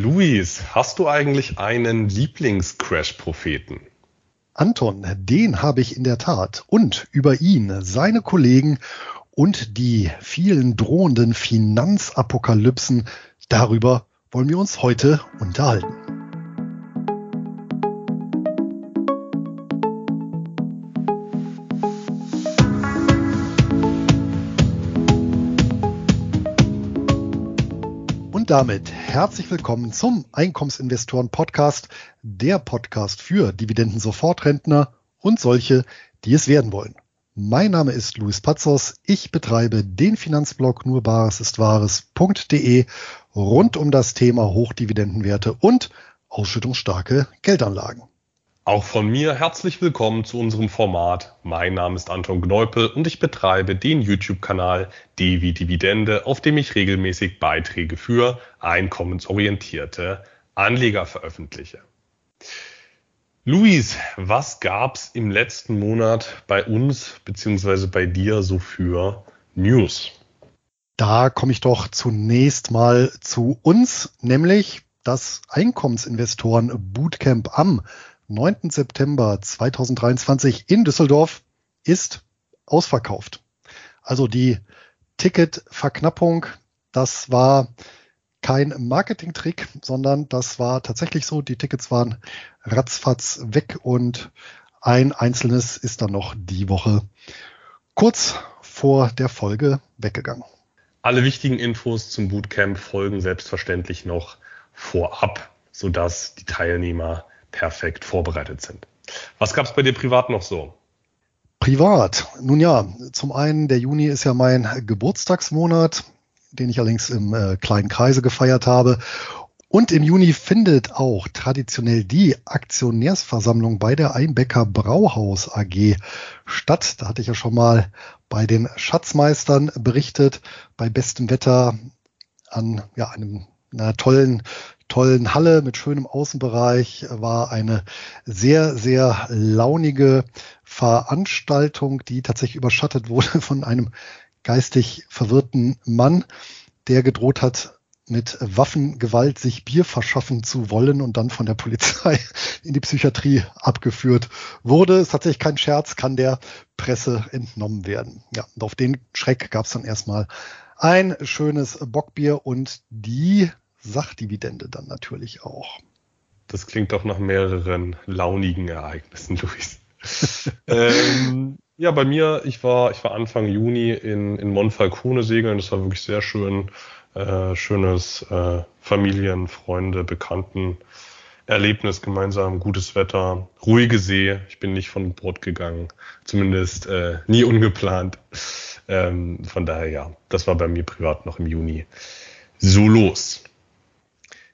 Luis, hast du eigentlich einen Lieblings-Crash-Propheten? Anton, den habe ich in der Tat. Und über ihn, seine Kollegen und die vielen drohenden Finanzapokalypsen, darüber wollen wir uns heute unterhalten. Und damit herzlich willkommen zum Einkommensinvestoren Podcast, der Podcast für Dividenden-Sofortrentner und solche, die es werden wollen. Mein Name ist Luis Pazos. Ich betreibe den Finanzblog nur Bares rund um das Thema Hochdividendenwerte und ausschüttungsstarke Geldanlagen. Auch von mir herzlich willkommen zu unserem Format. Mein Name ist Anton Gneupel und ich betreibe den YouTube-Kanal Devi Dividende, auf dem ich regelmäßig Beiträge für einkommensorientierte Anleger veröffentliche. Luis, was gab's im letzten Monat bei uns bzw. bei dir so für News? Da komme ich doch zunächst mal zu uns, nämlich das Einkommensinvestoren Bootcamp am 9. September 2023 in Düsseldorf ist ausverkauft. Also die Ticketverknappung, das war kein Marketingtrick, sondern das war tatsächlich so. Die Tickets waren ratzfatz weg und ein einzelnes ist dann noch die Woche kurz vor der Folge weggegangen. Alle wichtigen Infos zum Bootcamp folgen selbstverständlich noch vorab, sodass die Teilnehmer perfekt vorbereitet sind. Was gab es bei dir privat noch so? Privat. Nun ja, zum einen, der Juni ist ja mein Geburtstagsmonat, den ich allerdings im äh, kleinen Kreise gefeiert habe. Und im Juni findet auch traditionell die Aktionärsversammlung bei der Einbecker Brauhaus AG statt. Da hatte ich ja schon mal bei den Schatzmeistern berichtet, bei bestem Wetter an ja, einem einer tollen tollen Halle mit schönem Außenbereich, war eine sehr, sehr launige Veranstaltung, die tatsächlich überschattet wurde von einem geistig verwirrten Mann, der gedroht hat, mit Waffengewalt sich Bier verschaffen zu wollen und dann von der Polizei in die Psychiatrie abgeführt wurde. Ist tatsächlich kein Scherz, kann der Presse entnommen werden. Ja, und auf den Schreck gab es dann erstmal ein schönes Bockbier und die Sachdividende dann natürlich auch. Das klingt doch nach mehreren launigen Ereignissen, Luis. ähm, ja, bei mir, ich war, ich war Anfang Juni in, in Monfalcone segeln. Das war wirklich sehr schön. Äh, schönes äh, Familien, Freunde, Bekannten. Erlebnis gemeinsam, gutes Wetter, ruhige See. Ich bin nicht von Bord gegangen, zumindest äh, nie ungeplant. Ähm, von daher ja, das war bei mir privat noch im Juni so los.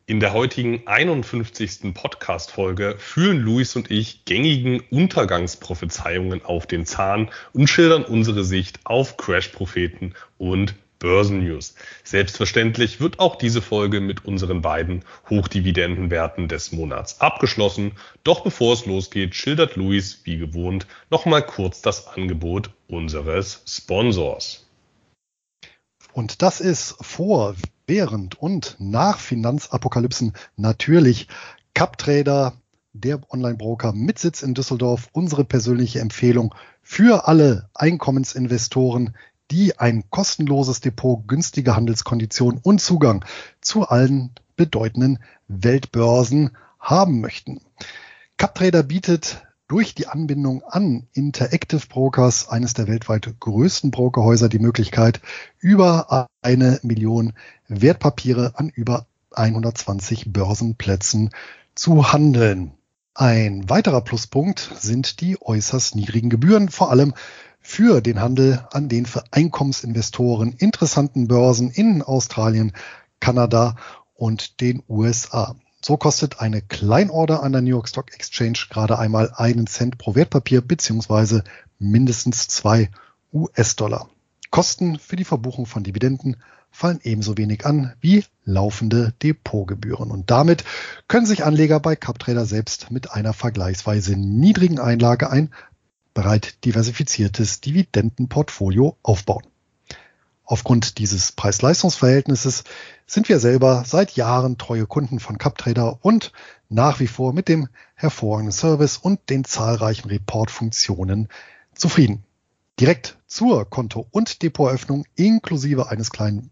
In der heutigen 51. Podcast-Folge führen Luis und ich gängigen Untergangsprophezeiungen auf den Zahn und schildern unsere Sicht auf Crash-Propheten und Börsennews. Selbstverständlich wird auch diese Folge mit unseren beiden Hochdividendenwerten des Monats abgeschlossen. Doch bevor es losgeht, schildert Luis wie gewohnt nochmal kurz das Angebot unseres Sponsors. Und das ist vor während und nach Finanzapokalypsen natürlich CupTrader, der Online-Broker mit Sitz in Düsseldorf, unsere persönliche Empfehlung für alle Einkommensinvestoren, die ein kostenloses Depot, günstige Handelskonditionen und Zugang zu allen bedeutenden Weltbörsen haben möchten. CupTrader bietet durch die Anbindung an Interactive Brokers, eines der weltweit größten Brokerhäuser, die Möglichkeit, über eine Million Wertpapiere an über 120 Börsenplätzen zu handeln. Ein weiterer Pluspunkt sind die äußerst niedrigen Gebühren, vor allem für den Handel an den für Einkommensinvestoren interessanten Börsen in Australien, Kanada und den USA. So kostet eine Kleinorder an der New York Stock Exchange gerade einmal einen Cent pro Wertpapier beziehungsweise mindestens zwei US-Dollar. Kosten für die Verbuchung von Dividenden fallen ebenso wenig an wie laufende Depotgebühren. Und damit können sich Anleger bei CupTrader selbst mit einer vergleichsweise niedrigen Einlage ein breit diversifiziertes Dividendenportfolio aufbauen. Aufgrund dieses Preis-Leistungs-Verhältnisses sind wir selber seit Jahren treue Kunden von CupTrader und nach wie vor mit dem hervorragenden Service und den zahlreichen Report-Funktionen zufrieden. Direkt zur Konto- und Depoteröffnung inklusive eines kleinen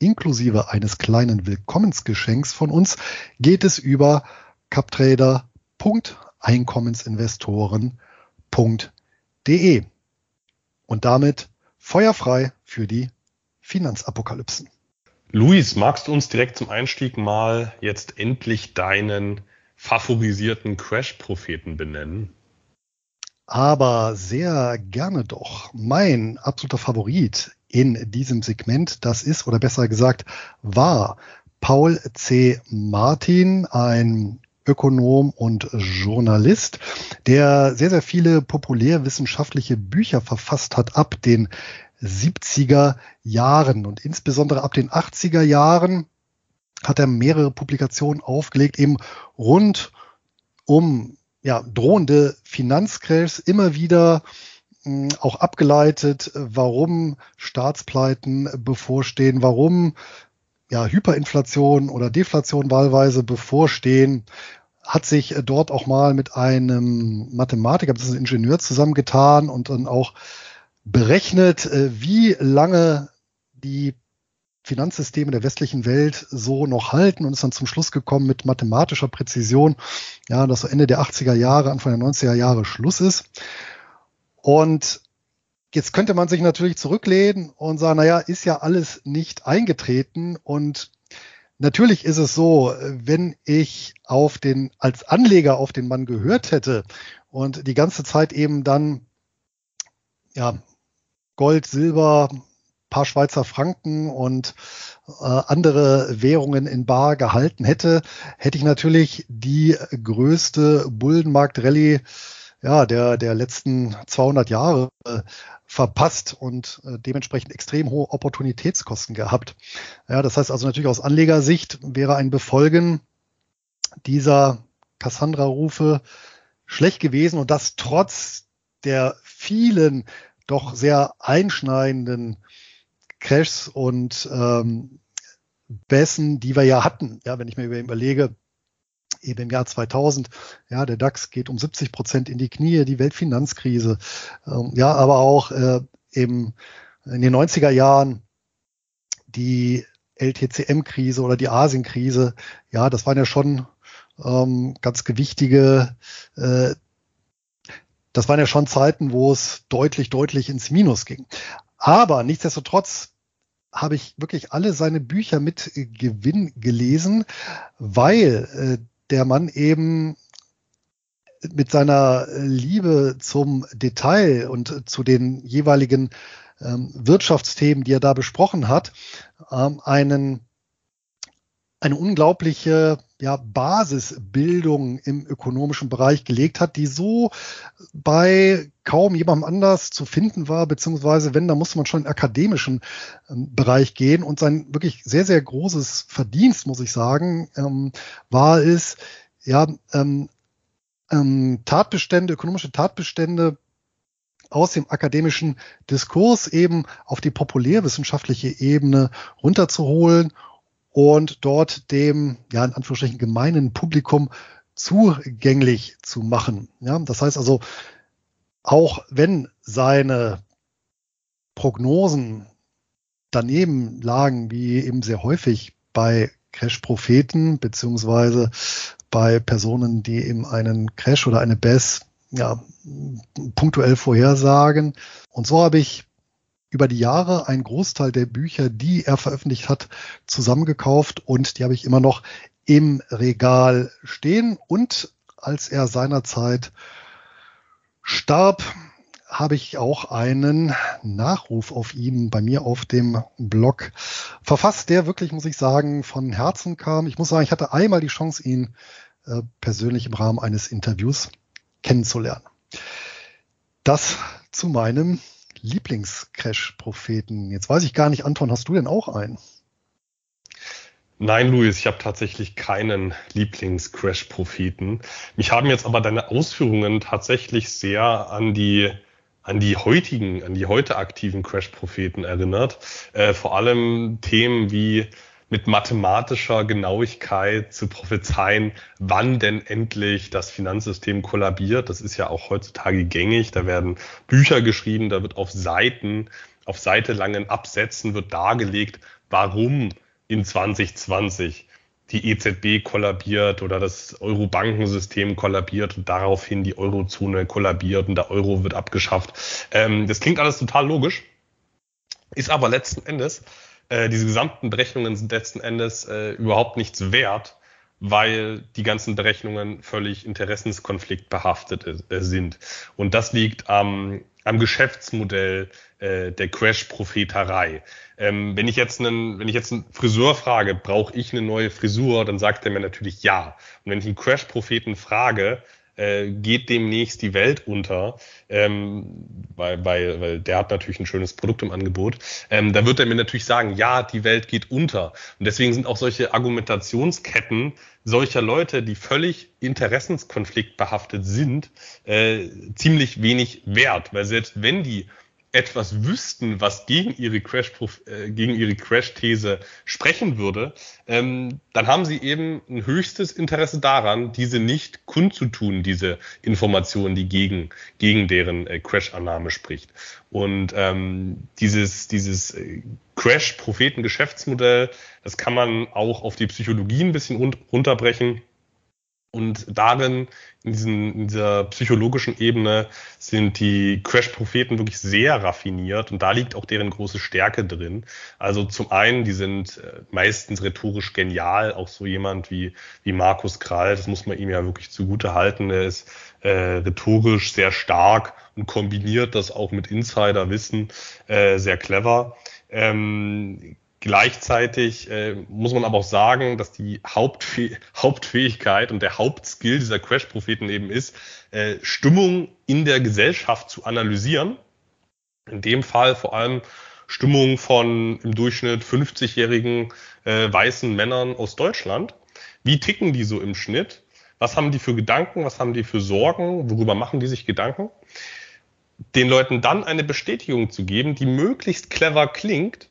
inklusive eines kleinen Willkommensgeschenks von uns geht es über captrader.einkommensinvestoren.de und damit feuerfrei für die Finanzapokalypsen. Luis, magst du uns direkt zum Einstieg mal jetzt endlich deinen favorisierten Crash-Propheten benennen? Aber sehr gerne doch. Mein absoluter Favorit in diesem Segment, das ist, oder besser gesagt, war Paul C. Martin, ein Ökonom und Journalist, der sehr, sehr viele populärwissenschaftliche Bücher verfasst hat ab den 70er Jahren und insbesondere ab den 80er Jahren hat er mehrere Publikationen aufgelegt, eben rund um ja, drohende Finanzcrashs, immer wieder auch abgeleitet, warum Staatspleiten bevorstehen, warum ja, Hyperinflation oder Deflation wahlweise bevorstehen, hat sich dort auch mal mit einem Mathematiker, das ist ein Ingenieur zusammengetan und dann auch berechnet, äh, wie lange die Finanzsysteme der westlichen Welt so noch halten und ist dann zum Schluss gekommen mit mathematischer Präzision, ja, dass so Ende der 80er Jahre, Anfang der 90er Jahre Schluss ist. Und jetzt könnte man sich natürlich zurücklehnen und sagen, naja, ist ja alles nicht eingetreten. Und Natürlich ist es so, wenn ich auf den, als Anleger auf den Mann gehört hätte und die ganze Zeit eben dann, ja, Gold, Silber, paar Schweizer Franken und äh, andere Währungen in Bar gehalten hätte, hätte ich natürlich die größte Bullenmarkt-Rallye ja, der, der letzten 200 Jahre äh, verpasst und äh, dementsprechend extrem hohe Opportunitätskosten gehabt. Ja, das heißt also natürlich aus Anlegersicht wäre ein Befolgen dieser Cassandra-Rufe schlecht gewesen und das trotz der vielen doch sehr einschneidenden Crashs und ähm, Bässen, die wir ja hatten. Ja, wenn ich mir überlege, eben im Jahr 2000, ja, der DAX geht um 70 Prozent in die Knie, die Weltfinanzkrise, ähm, ja, aber auch äh, eben in den 90er Jahren die LTCM-Krise oder die Asien-Krise, ja, das waren ja schon ähm, ganz gewichtige äh, das waren ja schon Zeiten, wo es deutlich, deutlich ins Minus ging. Aber nichtsdestotrotz habe ich wirklich alle seine Bücher mit Gewinn gelesen, weil äh, der Mann eben mit seiner Liebe zum Detail und zu den jeweiligen ähm, Wirtschaftsthemen, die er da besprochen hat, ähm, einen eine unglaubliche ja, Basisbildung im ökonomischen Bereich gelegt hat, die so bei kaum jemandem anders zu finden war, beziehungsweise wenn, da musste man schon in den akademischen ähm, Bereich gehen. Und sein wirklich sehr, sehr großes Verdienst, muss ich sagen, ähm, war es, ja, ähm, ähm, Tatbestände, ökonomische Tatbestände aus dem akademischen Diskurs eben auf die populärwissenschaftliche Ebene runterzuholen und dort dem, ja, in Anführungsstrichen gemeinen Publikum zugänglich zu machen. Ja, das heißt also, auch wenn seine Prognosen daneben lagen, wie eben sehr häufig bei Crash-Propheten, beziehungsweise bei Personen, die eben einen Crash oder eine BES ja, punktuell vorhersagen. Und so habe ich über die Jahre einen Großteil der Bücher, die er veröffentlicht hat, zusammengekauft und die habe ich immer noch im Regal stehen. Und als er seinerzeit starb, habe ich auch einen Nachruf auf ihn bei mir auf dem Blog verfasst, der wirklich, muss ich sagen, von Herzen kam. Ich muss sagen, ich hatte einmal die Chance, ihn äh, persönlich im Rahmen eines Interviews kennenzulernen. Das zu meinem Lieblingscrash-Propheten. Jetzt weiß ich gar nicht, Anton, hast du denn auch einen? Nein, Luis, ich habe tatsächlich keinen Lieblings-Crash-Propheten. Mich haben jetzt aber deine Ausführungen tatsächlich sehr an die an die heutigen, an die heute aktiven Crash-Propheten erinnert. Äh, vor allem Themen wie mit mathematischer Genauigkeit zu prophezeien, wann denn endlich das Finanzsystem kollabiert. Das ist ja auch heutzutage gängig. Da werden Bücher geschrieben, da wird auf Seiten, auf seitelangen Absätzen wird dargelegt, warum in 2020 die EZB kollabiert oder das Euro-Bankensystem kollabiert und daraufhin die Eurozone kollabiert und der Euro wird abgeschafft. Ähm, das klingt alles total logisch, ist aber letzten Endes äh, diese gesamten Berechnungen sind letzten Endes äh, überhaupt nichts wert, weil die ganzen Berechnungen völlig interessenskonflikt behaftet äh, sind. Und das liegt am, am Geschäftsmodell äh, der Crash-Propheterei. Ähm, wenn ich jetzt einen, wenn ich jetzt einen Friseur frage, brauche ich eine neue Frisur, dann sagt er mir natürlich ja. Und wenn ich einen Crash-Propheten frage, äh, geht demnächst die Welt unter, ähm, weil, weil, weil der hat natürlich ein schönes Produkt im Angebot, ähm, da wird er mir natürlich sagen, ja, die Welt geht unter. Und deswegen sind auch solche Argumentationsketten solcher Leute, die völlig interessenskonflikt behaftet sind, äh, ziemlich wenig wert, weil selbst wenn die etwas wüssten, was gegen ihre Crash äh, gegen ihre Crash-These sprechen würde, ähm, dann haben sie eben ein höchstes Interesse daran, diese nicht kundzutun, diese Information, die gegen gegen deren äh, Crash-Annahme spricht. Und ähm, dieses dieses äh, Crash-Propheten-Geschäftsmodell, das kann man auch auf die Psychologie ein bisschen runterbrechen. Und darin, in, diesen, in dieser psychologischen Ebene, sind die Crash-Propheten wirklich sehr raffiniert und da liegt auch deren große Stärke drin. Also zum einen, die sind äh, meistens rhetorisch genial, auch so jemand wie, wie Markus Krall, das muss man ihm ja wirklich zugute halten. Er ist äh, rhetorisch sehr stark und kombiniert das auch mit Insiderwissen äh, sehr clever. Ähm, Gleichzeitig äh, muss man aber auch sagen, dass die Hauptfäh Hauptfähigkeit und der Hauptskill dieser Crash-Propheten eben ist, äh, Stimmung in der Gesellschaft zu analysieren. In dem Fall vor allem Stimmung von im Durchschnitt 50-jährigen äh, weißen Männern aus Deutschland. Wie ticken die so im Schnitt? Was haben die für Gedanken? Was haben die für Sorgen? Worüber machen die sich Gedanken? Den Leuten dann eine Bestätigung zu geben, die möglichst clever klingt,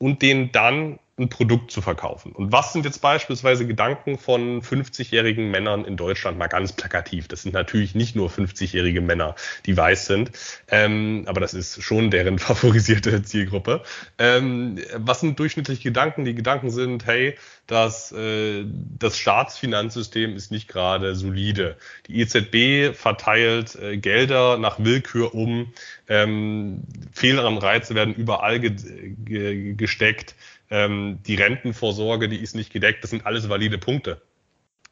und denen dann ein Produkt zu verkaufen. Und was sind jetzt beispielsweise Gedanken von 50-jährigen Männern in Deutschland, mal ganz plakativ? Das sind natürlich nicht nur 50-jährige Männer, die weiß sind, ähm, aber das ist schon deren favorisierte Zielgruppe. Ähm, was sind durchschnittliche Gedanken? Die Gedanken sind, hey, das, äh, das Staatsfinanzsystem ist nicht gerade solide. Die EZB verteilt äh, Gelder nach Willkür um, ähm, Fehlanreize werden überall ge ge gesteckt ähm, die Rentenvorsorge, die ist nicht gedeckt. Das sind alles valide Punkte.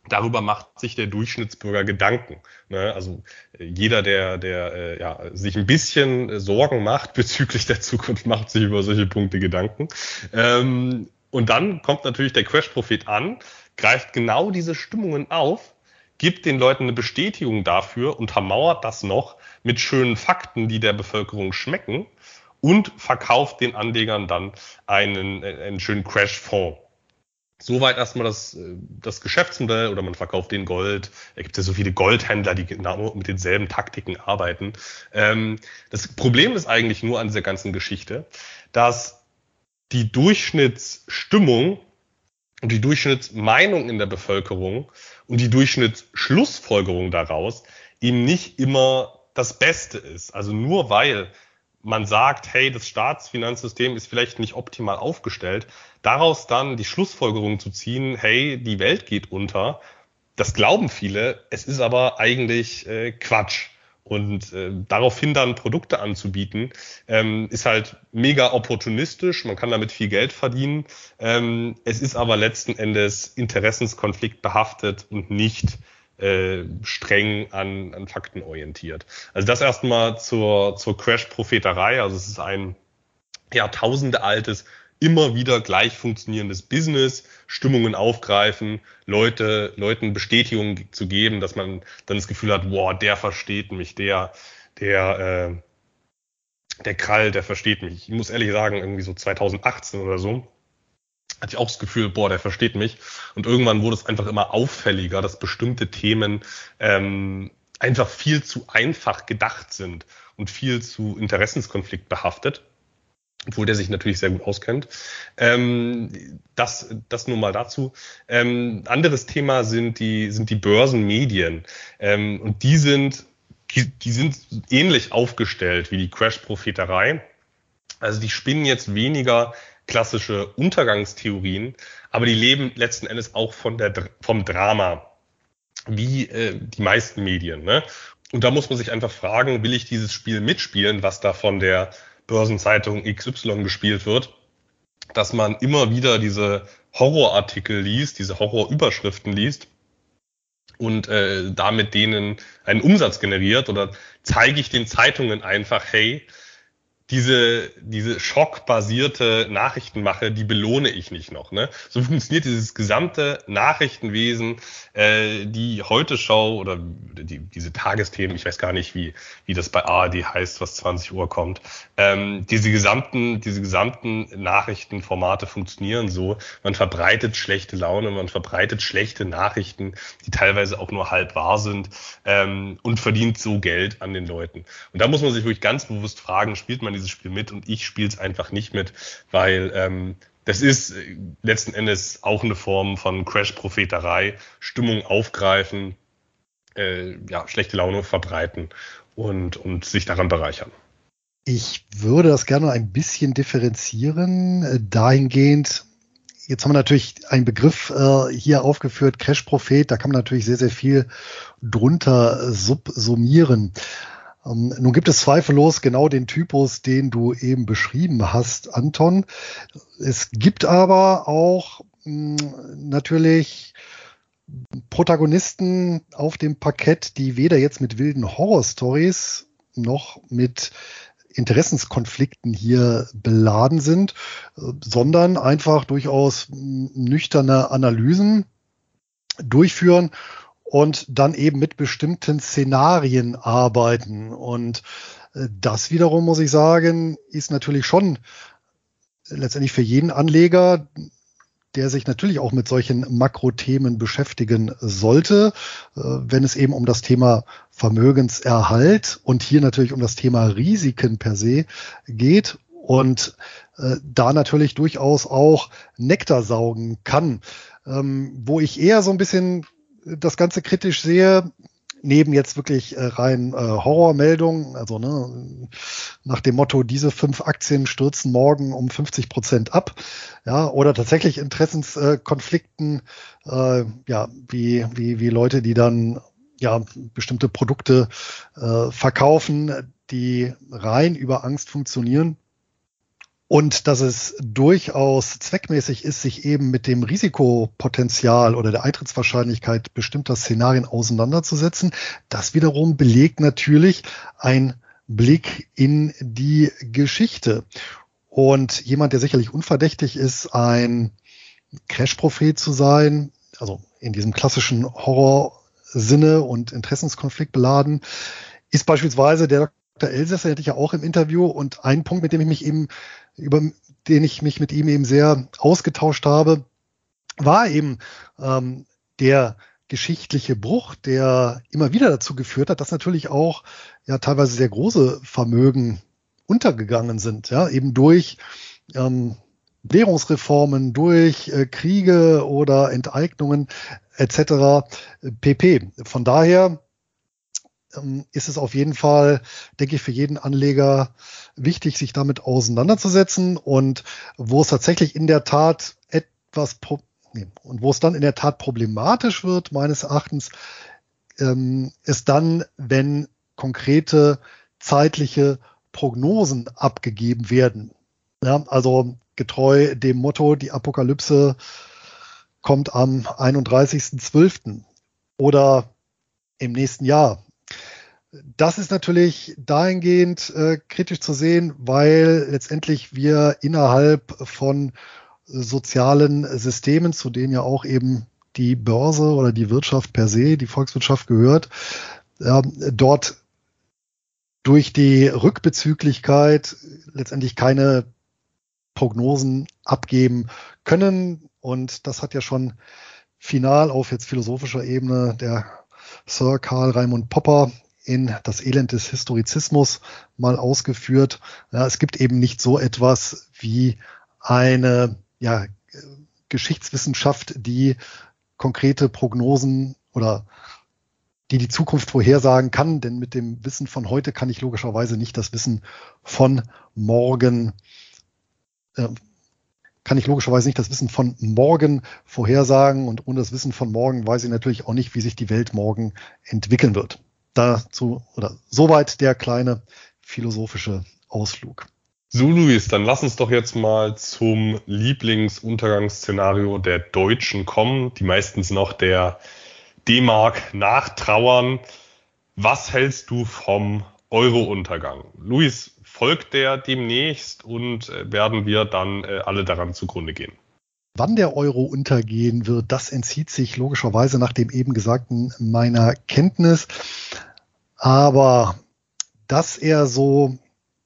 Darüber macht sich der Durchschnittsbürger Gedanken. Ne? Also äh, jeder, der, der äh, ja, sich ein bisschen Sorgen macht bezüglich der Zukunft, macht sich über solche Punkte Gedanken. Ähm, und dann kommt natürlich der Crash-Prophet an, greift genau diese Stimmungen auf, gibt den Leuten eine Bestätigung dafür, untermauert das noch mit schönen Fakten, die der Bevölkerung schmecken und verkauft den Anlegern dann einen, einen schönen Crash-Fonds. Soweit erstmal das, das Geschäftsmodell oder man verkauft den Gold. Da gibt es ja so viele Goldhändler, die genau mit denselben Taktiken arbeiten. Ähm, das Problem ist eigentlich nur an dieser ganzen Geschichte, dass die Durchschnittsstimmung und die Durchschnittsmeinung in der Bevölkerung und die Durchschnittsschlussfolgerung daraus eben nicht immer das Beste ist. Also nur weil man sagt, hey, das Staatsfinanzsystem ist vielleicht nicht optimal aufgestellt, daraus dann die Schlussfolgerung zu ziehen, hey, die Welt geht unter, das glauben viele, es ist aber eigentlich äh, Quatsch. Und äh, daraufhin dann Produkte anzubieten, ähm, ist halt mega opportunistisch. Man kann damit viel Geld verdienen. Ähm, es ist aber letzten Endes Interessenskonflikt behaftet und nicht äh, streng an, an Fakten orientiert. Also das erstmal zur, zur Crash-Propheterei. Also es ist ein Jahrtausende altes, immer wieder gleich funktionierendes Business, Stimmungen aufgreifen, Leute, Leuten Bestätigung zu geben, dass man dann das Gefühl hat, boah, der versteht mich, der, der, äh, der Krall, der versteht mich. Ich muss ehrlich sagen, irgendwie so 2018 oder so, hatte ich auch das Gefühl, boah, der versteht mich. Und irgendwann wurde es einfach immer auffälliger, dass bestimmte Themen ähm, einfach viel zu einfach gedacht sind und viel zu Interessenskonflikt behaftet obwohl der sich natürlich sehr gut auskennt. Ähm, das, das nur mal dazu. Ähm, anderes Thema sind die, sind die Börsenmedien. Ähm, und die sind, die, die sind ähnlich aufgestellt wie die Crash-Propheterei. Also die spinnen jetzt weniger klassische Untergangstheorien, aber die leben letzten Endes auch von der, vom Drama, wie äh, die meisten Medien. Ne? Und da muss man sich einfach fragen, will ich dieses Spiel mitspielen, was da von der Börsenzeitung XY gespielt wird, dass man immer wieder diese Horrorartikel liest, diese Horrorüberschriften liest und äh, damit denen einen Umsatz generiert oder zeige ich den Zeitungen einfach, hey, diese, diese schockbasierte Nachrichtenmache, die belohne ich nicht noch. Ne? So funktioniert dieses gesamte Nachrichtenwesen, äh, die Heute-Show oder die, diese Tagesthemen, ich weiß gar nicht, wie, wie das bei ARD heißt, was 20 Uhr kommt. Ähm, diese gesamten, diese gesamten Nachrichtenformate funktionieren so. Man verbreitet schlechte Laune, man verbreitet schlechte Nachrichten, die teilweise auch nur halb wahr sind ähm, und verdient so Geld an den Leuten. Und da muss man sich wirklich ganz bewusst fragen, spielt man dieses Spiel mit und ich spiele es einfach nicht mit, weil ähm, das ist äh, letzten Endes auch eine Form von Crash-Propheterei, Stimmung aufgreifen, äh, ja, schlechte Laune verbreiten und, und sich daran bereichern. Ich würde das gerne ein bisschen differenzieren, äh, dahingehend, Jetzt haben wir natürlich einen Begriff äh, hier aufgeführt, Crash-Prophet, da kann man natürlich sehr, sehr viel drunter subsumieren. Ähm, nun gibt es zweifellos genau den Typus, den du eben beschrieben hast, Anton. Es gibt aber auch mh, hm, natürlich Protagonisten auf dem Parkett, die weder jetzt mit wilden Horror-Stories noch mit Interessenskonflikten hier beladen sind, sondern einfach durchaus nüchterne Analysen durchführen und dann eben mit bestimmten Szenarien arbeiten. Und äh, das wiederum, muss ich sagen, ist natürlich schon letztendlich für jeden Anleger, der sich natürlich auch mit solchen Makrothemen beschäftigen sollte, äh, wenn es eben um das Thema Vermögenserhalt und hier natürlich um das Thema Risiken per se geht und äh, da natürlich durchaus auch Nektar saugen kann. Ähm, wo ich eher so ein bisschen das Ganze kritisch sehe, neben jetzt wirklich äh, rein äh, Horrormeldungen, also ne, nach dem Motto, diese fünf Aktien stürzen morgen um 50 Prozent ab, ja, oder tatsächlich Interessenskonflikten, äh, ja, wie, wie, wie Leute, die dann ja bestimmte Produkte äh, verkaufen, die rein über Angst funktionieren und dass es durchaus zweckmäßig ist, sich eben mit dem Risikopotenzial oder der Eintrittswahrscheinlichkeit bestimmter Szenarien auseinanderzusetzen. Das wiederum belegt natürlich ein Blick in die Geschichte. Und jemand, der sicherlich unverdächtig ist, ein Crash-Prophet zu sein, also in diesem klassischen Horror-Sinne und Interessenskonflikt beladen, ist beispielsweise der Dr. Elsässer, hätte ich ja auch im Interview und ein Punkt, mit dem ich mich eben über den ich mich mit ihm eben sehr ausgetauscht habe, war eben ähm, der geschichtliche Bruch, der immer wieder dazu geführt hat, dass natürlich auch ja teilweise sehr große Vermögen untergegangen sind, ja, eben durch ähm, Währungsreformen, durch äh, Kriege oder Enteignungen etc. pp. Von daher ist es auf jeden Fall, denke ich, für jeden Anleger wichtig, sich damit auseinanderzusetzen und wo es tatsächlich in der Tat etwas und wo es dann in der Tat problematisch wird, meines Erachtens, ähm, ist dann, wenn konkrete zeitliche Prognosen abgegeben werden. Ja, also getreu dem Motto, die Apokalypse kommt am 31.12. oder im nächsten Jahr das ist natürlich dahingehend äh, kritisch zu sehen, weil letztendlich wir innerhalb von sozialen Systemen, zu denen ja auch eben die Börse oder die Wirtschaft per se, die Volkswirtschaft gehört, äh, dort durch die Rückbezüglichkeit letztendlich keine Prognosen abgeben können. Und das hat ja schon final auf jetzt philosophischer Ebene der Sir Karl Raimund Popper in das Elend des Historizismus mal ausgeführt. Ja, es gibt eben nicht so etwas wie eine ja, Geschichtswissenschaft, die konkrete Prognosen oder die die Zukunft vorhersagen kann, denn mit dem Wissen von heute kann ich logischerweise nicht das Wissen von morgen, äh, kann ich logischerweise nicht das Wissen von morgen vorhersagen und ohne das Wissen von morgen weiß ich natürlich auch nicht, wie sich die Welt morgen entwickeln wird. Dazu oder soweit der kleine philosophische Ausflug. So, Luis, dann lass uns doch jetzt mal zum Lieblingsuntergangsszenario der Deutschen kommen. Die meisten sind auch der D-Mark nachtrauern. Was hältst du vom Euro-Untergang? Luis, folgt der demnächst und äh, werden wir dann äh, alle daran zugrunde gehen? Wann der Euro untergehen wird, das entzieht sich logischerweise nach dem eben Gesagten meiner Kenntnis. Aber dass er so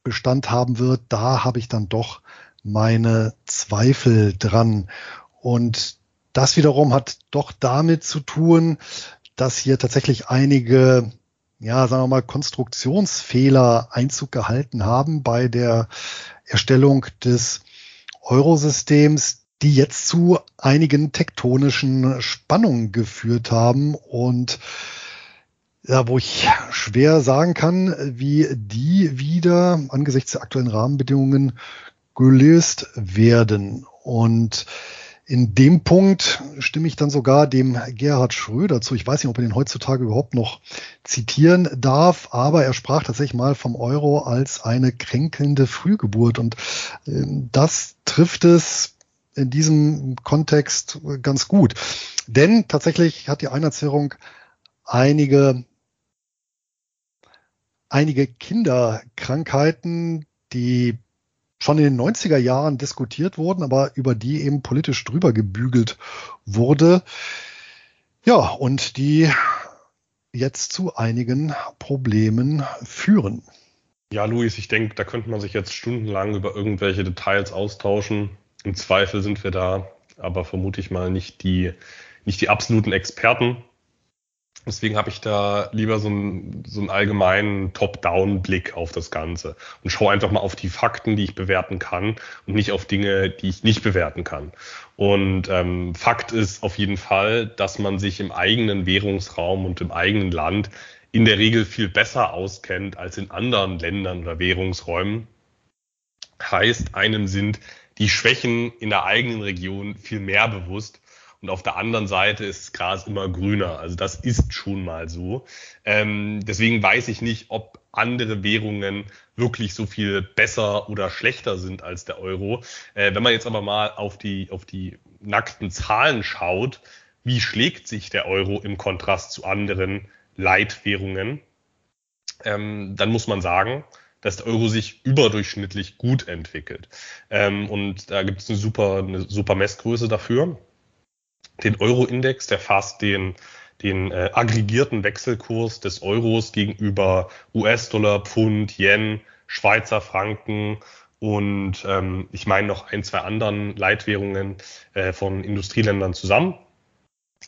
Bestand haben wird, da habe ich dann doch meine Zweifel dran. Und das wiederum hat doch damit zu tun, dass hier tatsächlich einige, ja, sagen wir mal, Konstruktionsfehler Einzug gehalten haben bei der Erstellung des Eurosystems, die jetzt zu einigen tektonischen Spannungen geführt haben und ja, wo ich schwer sagen kann, wie die wieder angesichts der aktuellen Rahmenbedingungen gelöst werden. Und in dem Punkt stimme ich dann sogar dem Gerhard Schröder zu. Ich weiß nicht, ob er den heutzutage überhaupt noch zitieren darf, aber er sprach tatsächlich mal vom Euro als eine kränkelnde Frühgeburt. Und äh, das trifft es in diesem Kontext ganz gut. Denn tatsächlich hat die Einheitswährung einige, einige Kinderkrankheiten, die schon in den 90er Jahren diskutiert wurden, aber über die eben politisch drüber gebügelt wurde. Ja, und die jetzt zu einigen Problemen führen. Ja, Luis, ich denke, da könnte man sich jetzt stundenlang über irgendwelche Details austauschen. Im Zweifel sind wir da, aber vermute ich mal nicht die, nicht die absoluten Experten. Deswegen habe ich da lieber so einen, so einen allgemeinen Top-Down-Blick auf das Ganze und schaue einfach mal auf die Fakten, die ich bewerten kann und nicht auf Dinge, die ich nicht bewerten kann. Und ähm, Fakt ist auf jeden Fall, dass man sich im eigenen Währungsraum und im eigenen Land in der Regel viel besser auskennt als in anderen Ländern oder Währungsräumen. Heißt, einem sind die Schwächen in der eigenen Region viel mehr bewusst und auf der anderen Seite ist das Gras immer grüner. Also das ist schon mal so. Ähm, deswegen weiß ich nicht, ob andere Währungen wirklich so viel besser oder schlechter sind als der Euro. Äh, wenn man jetzt aber mal auf die, auf die nackten Zahlen schaut, wie schlägt sich der Euro im Kontrast zu anderen Leitwährungen, ähm, dann muss man sagen, dass der Euro sich überdurchschnittlich gut entwickelt. Ähm, und da gibt es eine super, eine super Messgröße dafür den Euro-Index, der fasst den, den äh, aggregierten Wechselkurs des Euros gegenüber US-Dollar, Pfund, Yen, Schweizer Franken und ähm, ich meine noch ein, zwei anderen Leitwährungen äh, von Industrieländern zusammen.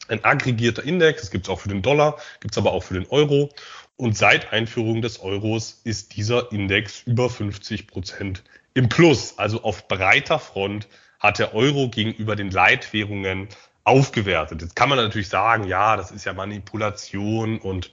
Ein aggregierter Index, das gibt es auch für den Dollar, gibt es aber auch für den Euro. Und seit Einführung des Euros ist dieser Index über 50 Prozent im Plus. Also auf breiter Front hat der Euro gegenüber den Leitwährungen aufgewertet. Jetzt kann man natürlich sagen, ja, das ist ja Manipulation und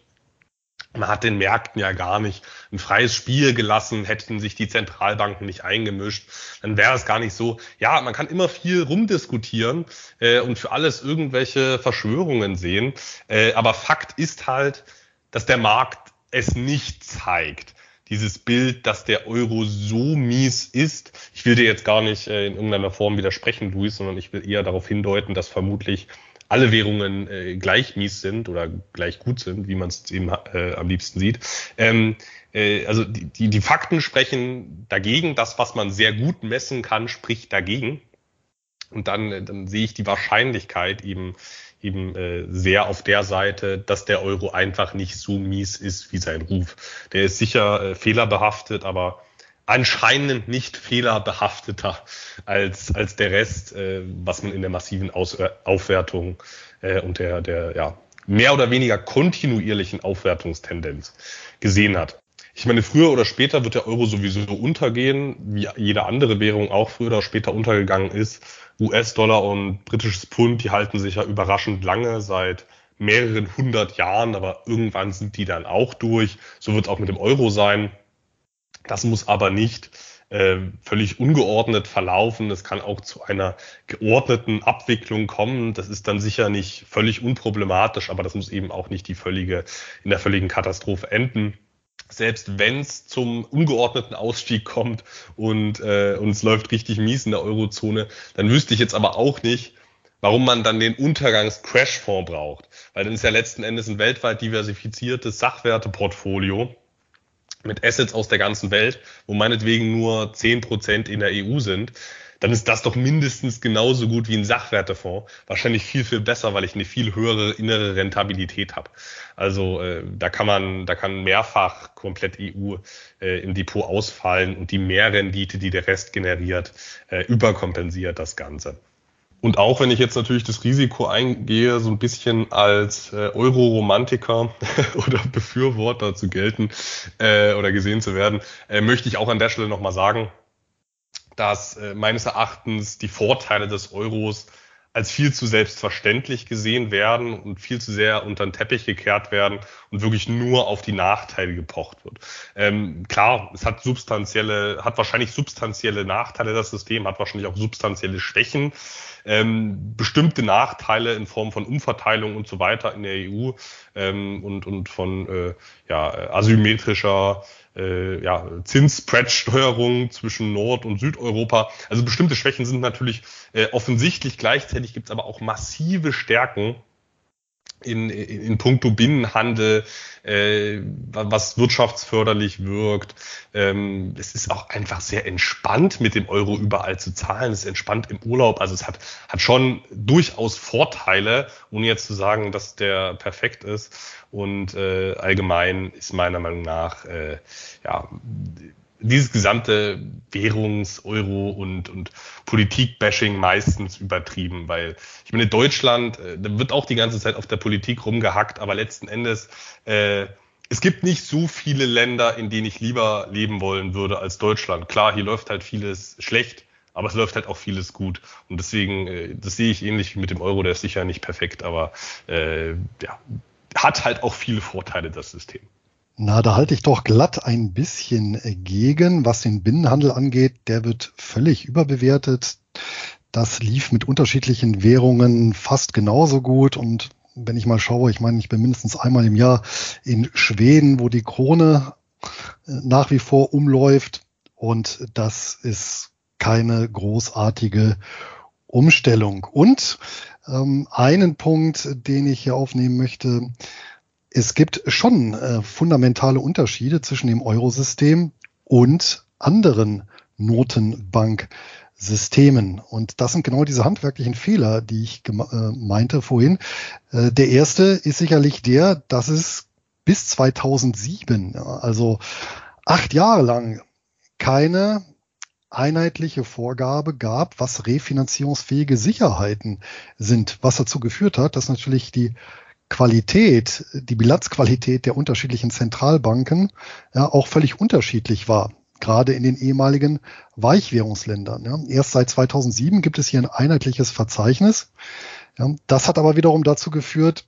man hat den Märkten ja gar nicht ein freies Spiel gelassen, hätten sich die Zentralbanken nicht eingemischt, dann wäre es gar nicht so. Ja, man kann immer viel rumdiskutieren äh, und für alles irgendwelche Verschwörungen sehen. Äh, aber Fakt ist halt, dass der Markt es nicht zeigt dieses Bild, dass der Euro so mies ist. Ich will dir jetzt gar nicht äh, in irgendeiner Form widersprechen, Luis, sondern ich will eher darauf hindeuten, dass vermutlich alle Währungen äh, gleich mies sind oder gleich gut sind, wie man es eben äh, am liebsten sieht. Ähm, äh, also die, die, die Fakten sprechen dagegen. Das, was man sehr gut messen kann, spricht dagegen. Und dann, äh, dann sehe ich die Wahrscheinlichkeit eben eben äh, sehr auf der Seite, dass der Euro einfach nicht so mies ist wie sein Ruf. Der ist sicher äh, fehlerbehaftet, aber anscheinend nicht fehlerbehafteter als, als der Rest, äh, was man in der massiven Aus Aufwertung äh, und der, der ja, mehr oder weniger kontinuierlichen Aufwertungstendenz gesehen hat. Ich meine, früher oder später wird der Euro sowieso untergehen, wie jede andere Währung auch früher oder später untergegangen ist. US-Dollar und britisches Pfund, die halten sich ja überraschend lange seit mehreren hundert Jahren, aber irgendwann sind die dann auch durch. So wird es auch mit dem Euro sein. Das muss aber nicht äh, völlig ungeordnet verlaufen. Es kann auch zu einer geordneten Abwicklung kommen. Das ist dann sicher nicht völlig unproblematisch, aber das muss eben auch nicht die völlige, in der völligen Katastrophe enden selbst wenn es zum ungeordneten Ausstieg kommt und, äh, und es läuft richtig mies in der Eurozone, dann wüsste ich jetzt aber auch nicht, warum man dann den Untergangs-Crash-Fonds braucht. Weil dann ist ja letzten Endes ein weltweit diversifiziertes Sachwerteportfolio mit Assets aus der ganzen Welt, wo meinetwegen nur zehn Prozent in der EU sind dann ist das doch mindestens genauso gut wie ein Sachwertefonds. Wahrscheinlich viel, viel besser, weil ich eine viel höhere innere Rentabilität habe. Also äh, da kann man, da kann mehrfach komplett EU äh, im Depot ausfallen und die Mehrrendite, die der Rest generiert, äh, überkompensiert das Ganze. Und auch wenn ich jetzt natürlich das Risiko eingehe, so ein bisschen als äh, Euro-Romantiker oder Befürworter zu gelten äh, oder gesehen zu werden, äh, möchte ich auch an der Stelle nochmal sagen, dass äh, meines Erachtens die Vorteile des Euros als viel zu selbstverständlich gesehen werden und viel zu sehr unter den Teppich gekehrt werden und wirklich nur auf die Nachteile gepocht wird. Ähm, klar, es hat substanzielle, hat wahrscheinlich substanzielle Nachteile, das System hat wahrscheinlich auch substanzielle Schwächen. Ähm, bestimmte Nachteile in Form von Umverteilung und so weiter in der EU ähm, und, und von äh, ja, asymmetrischer äh, ja, Zinsspread-Steuerung zwischen Nord- und Südeuropa. Also bestimmte Schwächen sind natürlich äh, offensichtlich. Gleichzeitig gibt es aber auch massive Stärken in, in, in puncto Binnenhandel, äh, was wirtschaftsförderlich wirkt. Ähm, es ist auch einfach sehr entspannt, mit dem Euro überall zu zahlen. Es ist entspannt im Urlaub. Also es hat, hat schon durchaus Vorteile, ohne jetzt zu sagen, dass der perfekt ist. Und äh, allgemein ist meiner Meinung nach äh, ja dieses gesamte Währungs-, Euro- und, und Politik-Bashing meistens übertrieben, weil ich meine, Deutschland, äh, da wird auch die ganze Zeit auf der Politik rumgehackt, aber letzten Endes, äh, es gibt nicht so viele Länder, in denen ich lieber leben wollen würde als Deutschland. Klar, hier läuft halt vieles schlecht, aber es läuft halt auch vieles gut. Und deswegen, äh, das sehe ich ähnlich wie mit dem Euro, der ist sicher nicht perfekt, aber äh, ja, hat halt auch viele Vorteile, das System. Na, da halte ich doch glatt ein bisschen gegen, was den Binnenhandel angeht. Der wird völlig überbewertet. Das lief mit unterschiedlichen Währungen fast genauso gut. Und wenn ich mal schaue, ich meine, ich bin mindestens einmal im Jahr in Schweden, wo die Krone äh, nach wie vor umläuft. Und das ist keine großartige Umstellung. Und ähm, einen Punkt, den ich hier aufnehmen möchte, es gibt schon äh, fundamentale Unterschiede zwischen dem Eurosystem und anderen Notenbanksystemen. Und das sind genau diese handwerklichen Fehler, die ich äh, meinte vorhin. Äh, der erste ist sicherlich der, dass es bis 2007, also acht Jahre lang, keine einheitliche Vorgabe gab, was refinanzierungsfähige Sicherheiten sind, was dazu geführt hat, dass natürlich die Qualität, die Bilanzqualität der unterschiedlichen Zentralbanken ja auch völlig unterschiedlich war, gerade in den ehemaligen Weichwährungsländern. Ja. Erst seit 2007 gibt es hier ein einheitliches Verzeichnis. Ja. Das hat aber wiederum dazu geführt,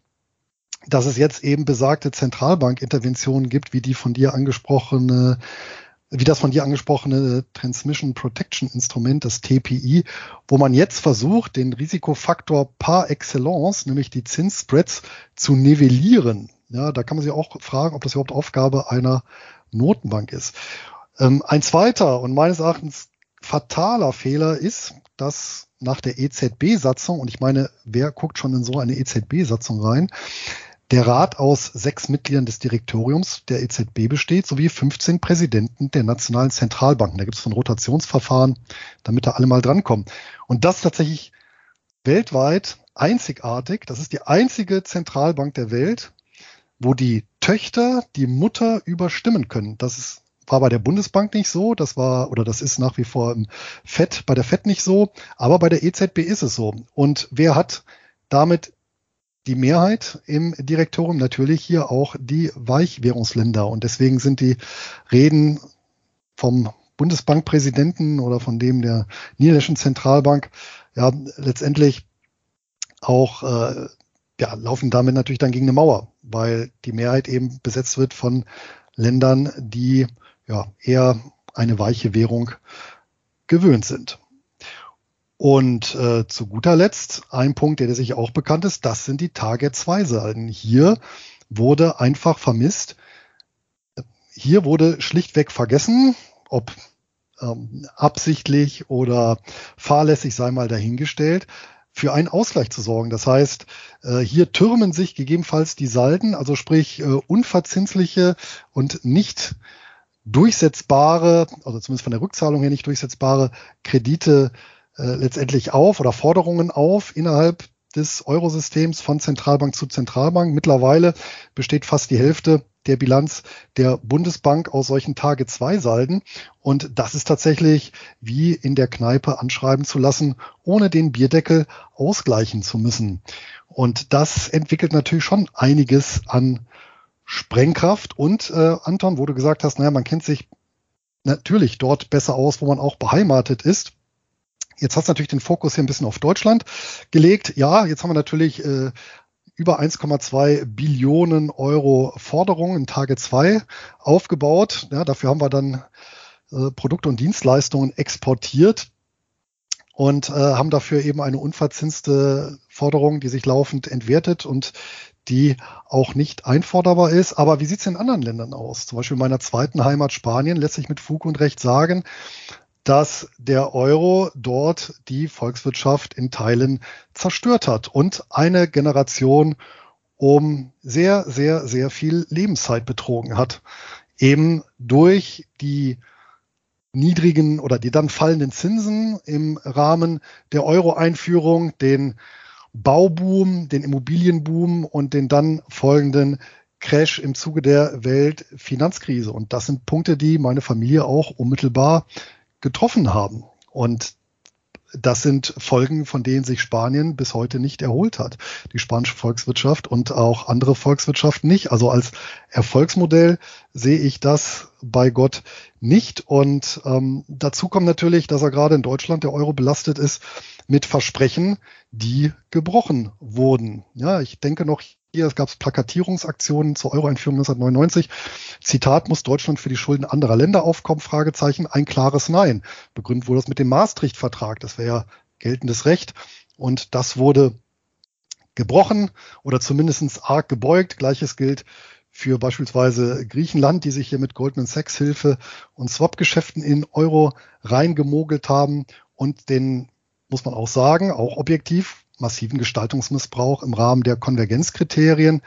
dass es jetzt eben besagte Zentralbankinterventionen gibt, wie die von dir angesprochene wie das von dir angesprochene Transmission Protection Instrument, das TPI, wo man jetzt versucht, den Risikofaktor par excellence, nämlich die Zinsspreads, zu nivellieren. Ja, da kann man sich auch fragen, ob das überhaupt Aufgabe einer Notenbank ist. Ähm, ein zweiter und meines Erachtens fataler Fehler ist, dass nach der EZB-Satzung, und ich meine, wer guckt schon in so eine EZB-Satzung rein, der Rat aus sechs Mitgliedern des Direktoriums der EZB besteht, sowie 15 Präsidenten der nationalen Zentralbanken. Da gibt es so ein Rotationsverfahren, damit da alle mal drankommen. Und das ist tatsächlich weltweit einzigartig. Das ist die einzige Zentralbank der Welt, wo die Töchter die Mutter überstimmen können. Das ist, war bei der Bundesbank nicht so, das war oder das ist nach wie vor im FED, bei der FED nicht so, aber bei der EZB ist es so. Und wer hat damit die Mehrheit im Direktorium natürlich hier auch die Weichwährungsländer. Und deswegen sind die Reden vom Bundesbankpräsidenten oder von dem der niederländischen Zentralbank ja letztendlich auch äh, ja, laufen damit natürlich dann gegen eine Mauer, weil die Mehrheit eben besetzt wird von Ländern, die ja eher eine weiche Währung gewöhnt sind. Und äh, zu guter Letzt ein Punkt, der, der sich auch bekannt ist, das sind die Target 2 Salden. Hier wurde einfach vermisst. Hier wurde schlichtweg vergessen, ob ähm, absichtlich oder fahrlässig sei mal dahingestellt, für einen Ausgleich zu sorgen. Das heißt, äh, hier türmen sich gegebenenfalls die Salden, also sprich äh, unverzinsliche und nicht durchsetzbare, also zumindest von der Rückzahlung her nicht durchsetzbare Kredite äh, letztendlich auf oder Forderungen auf innerhalb des Eurosystems von Zentralbank zu Zentralbank. Mittlerweile besteht fast die Hälfte der Bilanz der Bundesbank aus solchen Tage-2-Salden. Und das ist tatsächlich wie in der Kneipe anschreiben zu lassen, ohne den Bierdeckel ausgleichen zu müssen. Und das entwickelt natürlich schon einiges an Sprengkraft. Und äh, Anton, wo du gesagt hast, naja, man kennt sich natürlich dort besser aus, wo man auch beheimatet ist. Jetzt hast du natürlich den Fokus hier ein bisschen auf Deutschland gelegt. Ja, jetzt haben wir natürlich äh, über 1,2 Billionen Euro Forderungen in Tage 2 aufgebaut. Ja, dafür haben wir dann äh, Produkte und Dienstleistungen exportiert und äh, haben dafür eben eine unverzinste Forderung, die sich laufend entwertet und die auch nicht einforderbar ist. Aber wie sieht es in anderen Ländern aus? Zum Beispiel in meiner zweiten Heimat Spanien lässt sich mit Fug und Recht sagen, dass der Euro dort die Volkswirtschaft in Teilen zerstört hat und eine Generation um sehr, sehr, sehr viel Lebenszeit betrogen hat. Eben durch die niedrigen oder die dann fallenden Zinsen im Rahmen der Euro-Einführung, den Bauboom, den Immobilienboom und den dann folgenden Crash im Zuge der Weltfinanzkrise. Und das sind Punkte, die meine Familie auch unmittelbar getroffen haben. Und das sind Folgen, von denen sich Spanien bis heute nicht erholt hat. Die spanische Volkswirtschaft und auch andere Volkswirtschaften nicht. Also als Erfolgsmodell sehe ich das bei Gott nicht. Und ähm, dazu kommt natürlich, dass er gerade in Deutschland der Euro belastet ist mit Versprechen, die gebrochen wurden. Ja, ich denke noch hier, es gab Plakatierungsaktionen zur Euro-Einführung 1999. Zitat, muss Deutschland für die Schulden anderer Länder aufkommen? Fragezeichen, ein klares Nein. Begründet wurde das mit dem Maastricht-Vertrag. Das wäre ja geltendes Recht. Und das wurde gebrochen oder zumindest arg gebeugt. Gleiches gilt für beispielsweise Griechenland, die sich hier mit Goldman Sachs Hilfe und Swap-Geschäften in Euro reingemogelt haben und den, muss man auch sagen, auch objektiv massiven Gestaltungsmissbrauch im Rahmen der Konvergenzkriterien.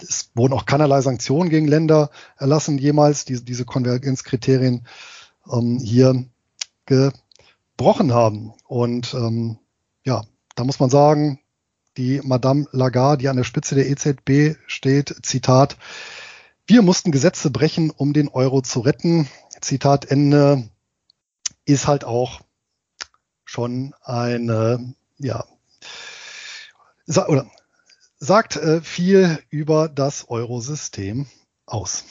Es wurden auch keinerlei Sanktionen gegen Länder erlassen, jemals, die diese Konvergenzkriterien ähm, hier gebrochen haben. Und ähm, ja, da muss man sagen, die Madame Lagarde, die an der Spitze der EZB steht, Zitat, wir mussten Gesetze brechen, um den Euro zu retten. Zitat Ende ist halt auch schon eine ja, sa oder sagt äh, viel über das Eurosystem aus.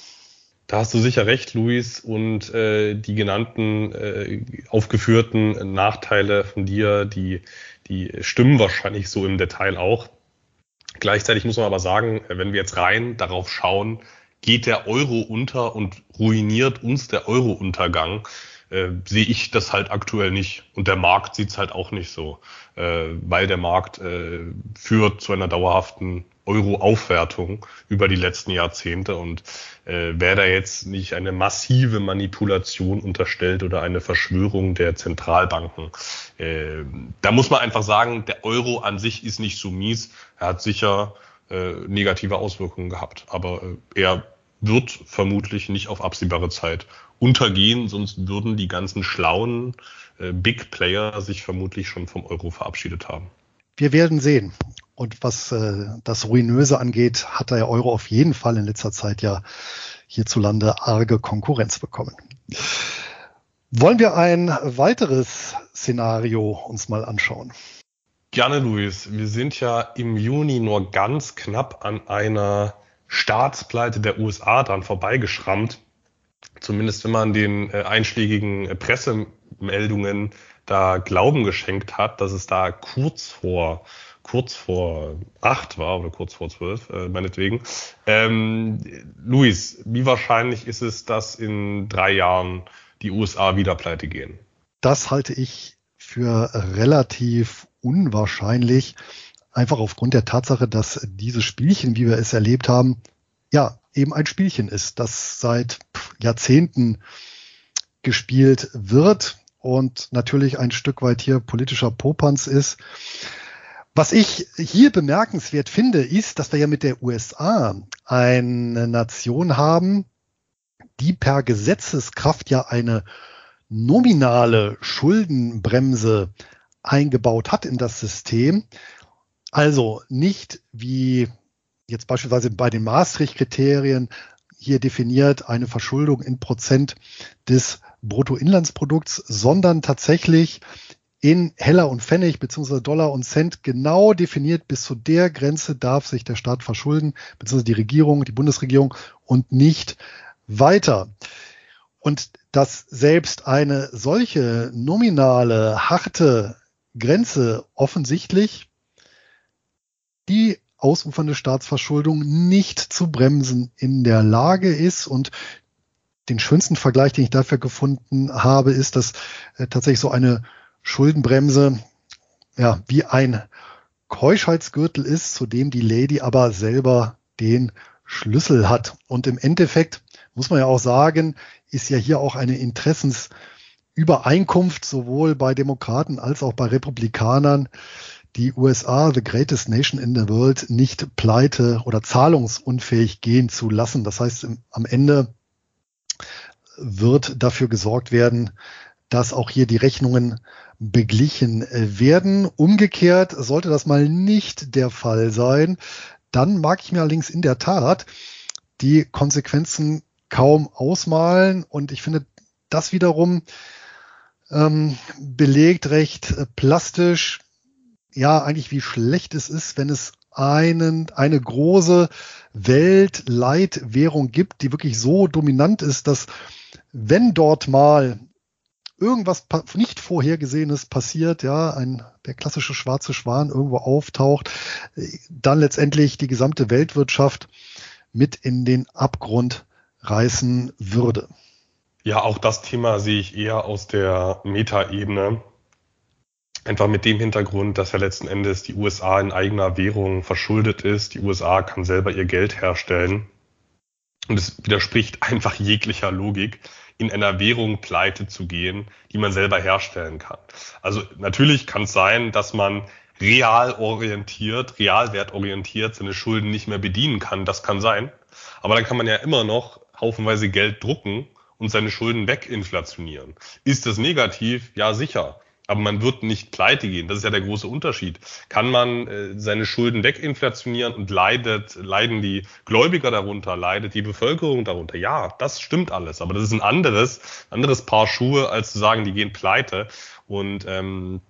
Da hast du sicher recht, Luis, und äh, die genannten äh, aufgeführten Nachteile von dir, die, die stimmen wahrscheinlich so im Detail auch. Gleichzeitig muss man aber sagen, wenn wir jetzt rein darauf schauen, geht der Euro unter und ruiniert uns der Euro-Untergang, äh, sehe ich das halt aktuell nicht. Und der Markt sieht es halt auch nicht so, äh, weil der Markt äh, führt zu einer dauerhaften Euro-Aufwertung über die letzten Jahrzehnte. Und äh, wer da jetzt nicht eine massive Manipulation unterstellt oder eine Verschwörung der Zentralbanken, äh, da muss man einfach sagen, der Euro an sich ist nicht so mies. Er hat sicher äh, negative Auswirkungen gehabt, aber äh, er wird vermutlich nicht auf absehbare Zeit untergehen, sonst würden die ganzen schlauen äh, Big Player sich vermutlich schon vom Euro verabschiedet haben. Wir werden sehen. Und was äh, das Ruinöse angeht, hat der Euro auf jeden Fall in letzter Zeit ja hierzulande arge Konkurrenz bekommen. Wollen wir ein weiteres Szenario uns mal anschauen? Gerne, Luis. Wir sind ja im Juni nur ganz knapp an einer Staatspleite der USA dran vorbeigeschrammt. Zumindest wenn man den äh, einschlägigen äh, Pressemeldungen da Glauben geschenkt hat, dass es da kurz vor kurz vor acht war oder kurz vor zwölf, äh, meinetwegen. Ähm, Luis, wie wahrscheinlich ist es, dass in drei Jahren die USA wieder pleite gehen? Das halte ich für relativ unwahrscheinlich, einfach aufgrund der Tatsache, dass dieses Spielchen, wie wir es erlebt haben, ja, eben ein Spielchen ist, das seit Jahrzehnten gespielt wird und natürlich ein Stück weit hier politischer Popanz ist. Was ich hier bemerkenswert finde, ist, dass wir ja mit der USA eine Nation haben, die per Gesetzeskraft ja eine nominale Schuldenbremse eingebaut hat in das System. Also nicht wie jetzt beispielsweise bei den Maastricht-Kriterien hier definiert eine Verschuldung in Prozent des Bruttoinlandsprodukts, sondern tatsächlich in Heller und Pfennig beziehungsweise Dollar und Cent genau definiert, bis zu der Grenze darf sich der Staat verschulden, beziehungsweise die Regierung, die Bundesregierung und nicht weiter. Und dass selbst eine solche nominale, harte Grenze offensichtlich die ausufernde Staatsverschuldung nicht zu bremsen in der Lage ist. Und den schönsten Vergleich, den ich dafür gefunden habe, ist, dass äh, tatsächlich so eine Schuldenbremse ja wie ein Keuschheitsgürtel ist, zu dem die Lady aber selber den Schlüssel hat. Und im Endeffekt muss man ja auch sagen, ist ja hier auch eine Interessensübereinkunft sowohl bei Demokraten als auch bei Republikanern, die USA, the greatest nation in the world, nicht pleite oder zahlungsunfähig gehen zu lassen. Das heißt, am Ende wird dafür gesorgt werden, dass auch hier die Rechnungen beglichen werden. Umgekehrt sollte das mal nicht der Fall sein, dann mag ich mir allerdings in der Tat die Konsequenzen kaum ausmalen und ich finde das wiederum ähm, belegt recht äh, plastisch, ja, eigentlich wie schlecht es ist, wenn es einen, eine große Weltleitwährung gibt, die wirklich so dominant ist, dass wenn dort mal irgendwas nicht vorhergesehenes passiert, ja, ein der klassische schwarze Schwan irgendwo auftaucht, dann letztendlich die gesamte Weltwirtschaft mit in den Abgrund reißen würde. Ja, auch das Thema sehe ich eher aus der Metaebene. Einfach mit dem Hintergrund, dass ja letzten Endes die USA in eigener Währung verschuldet ist. Die USA kann selber ihr Geld herstellen. Und es widerspricht einfach jeglicher Logik in einer Währung pleite zu gehen, die man selber herstellen kann. Also natürlich kann es sein, dass man real orientiert, realwertorientiert seine Schulden nicht mehr bedienen kann. Das kann sein. Aber dann kann man ja immer noch haufenweise Geld drucken und seine Schulden weginflationieren. Ist das negativ? Ja, sicher aber man wird nicht pleite gehen. Das ist ja der große Unterschied. Kann man äh, seine Schulden weginflationieren und leidet, leiden die Gläubiger darunter, leidet die Bevölkerung darunter? Ja, das stimmt alles. Aber das ist ein anderes, anderes Paar Schuhe, als zu sagen, die gehen pleite. Und ähm,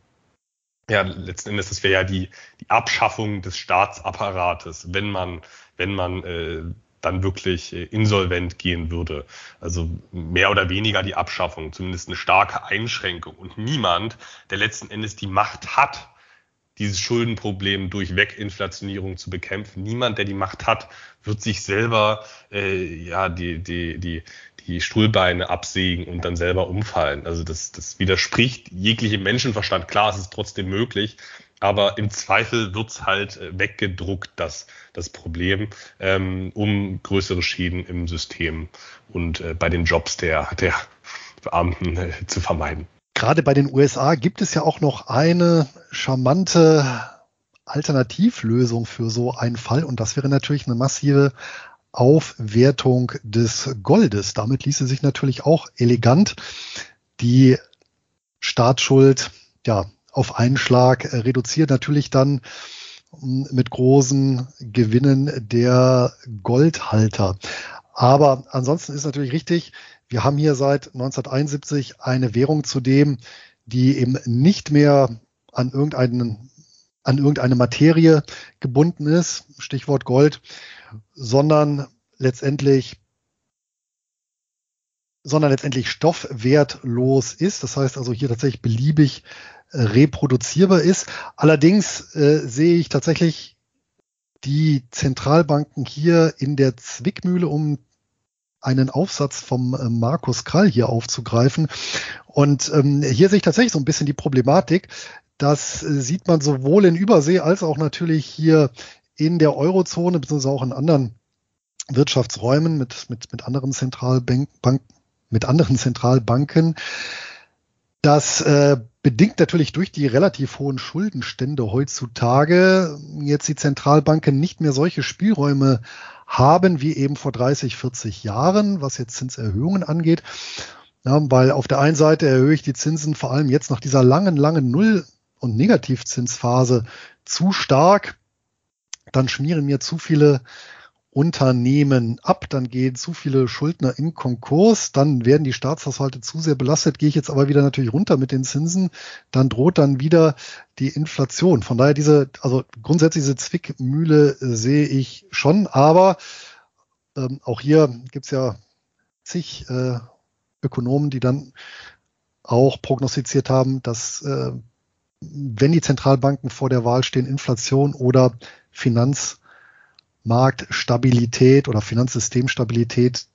ja, letzten Endes, das wäre ja die, die Abschaffung des Staatsapparates, wenn man, wenn man äh, dann wirklich äh, insolvent gehen würde. Also mehr oder weniger die Abschaffung, zumindest eine starke Einschränkung. Und niemand, der letzten Endes die Macht hat, dieses Schuldenproblem durch Weginflationierung zu bekämpfen, niemand, der die Macht hat, wird sich selber äh, ja die, die, die, die Stuhlbeine absägen und dann selber umfallen. Also das, das widerspricht jeglichem Menschenverstand. Klar, es ist trotzdem möglich, aber im Zweifel wird's halt äh, weggedruckt, das, das Problem, ähm, um größere Schäden im System und äh, bei den Jobs der, der Beamten äh, zu vermeiden. Gerade bei den USA gibt es ja auch noch eine charmante Alternativlösung für so einen Fall und das wäre natürlich eine massive Aufwertung des Goldes. Damit ließe sich natürlich auch elegant die Staatsschuld ja, auf einen Schlag äh, reduziert. Natürlich dann mm, mit großen Gewinnen der Goldhalter. Aber ansonsten ist natürlich richtig, wir haben hier seit 1971 eine Währung zudem, die eben nicht mehr an irgendeinen an irgendeine Materie gebunden ist, Stichwort Gold, sondern letztendlich sondern letztendlich stoffwertlos ist. Das heißt also hier tatsächlich beliebig reproduzierbar ist. Allerdings äh, sehe ich tatsächlich die Zentralbanken hier in der Zwickmühle, um einen Aufsatz vom äh, Markus Krall hier aufzugreifen. Und ähm, hier sehe ich tatsächlich so ein bisschen die Problematik. Das äh, sieht man sowohl in Übersee als auch natürlich hier in der Eurozone, beziehungsweise auch in anderen Wirtschaftsräumen mit, mit, mit anderen Zentralbanken, mit anderen Zentralbanken. Das äh, bedingt natürlich durch die relativ hohen Schuldenstände heutzutage jetzt die Zentralbanken nicht mehr solche Spielräume haben wie eben vor 30, 40 Jahren, was jetzt Zinserhöhungen angeht. Ja, weil auf der einen Seite erhöhe ich die Zinsen vor allem jetzt nach dieser langen, langen Null- und Negativzinsphase zu stark. Dann schmieren mir zu viele Unternehmen ab, dann gehen zu viele Schuldner in Konkurs, dann werden die Staatshaushalte zu sehr belastet, gehe ich jetzt aber wieder natürlich runter mit den Zinsen, dann droht dann wieder die Inflation. Von daher diese, also grundsätzlich diese Zwickmühle sehe ich schon, aber ähm, auch hier gibt's ja zig äh, Ökonomen, die dann auch prognostiziert haben, dass äh, wenn die Zentralbanken vor der Wahl stehen, Inflation oder Finanz Marktstabilität oder Finanzsystemstabilität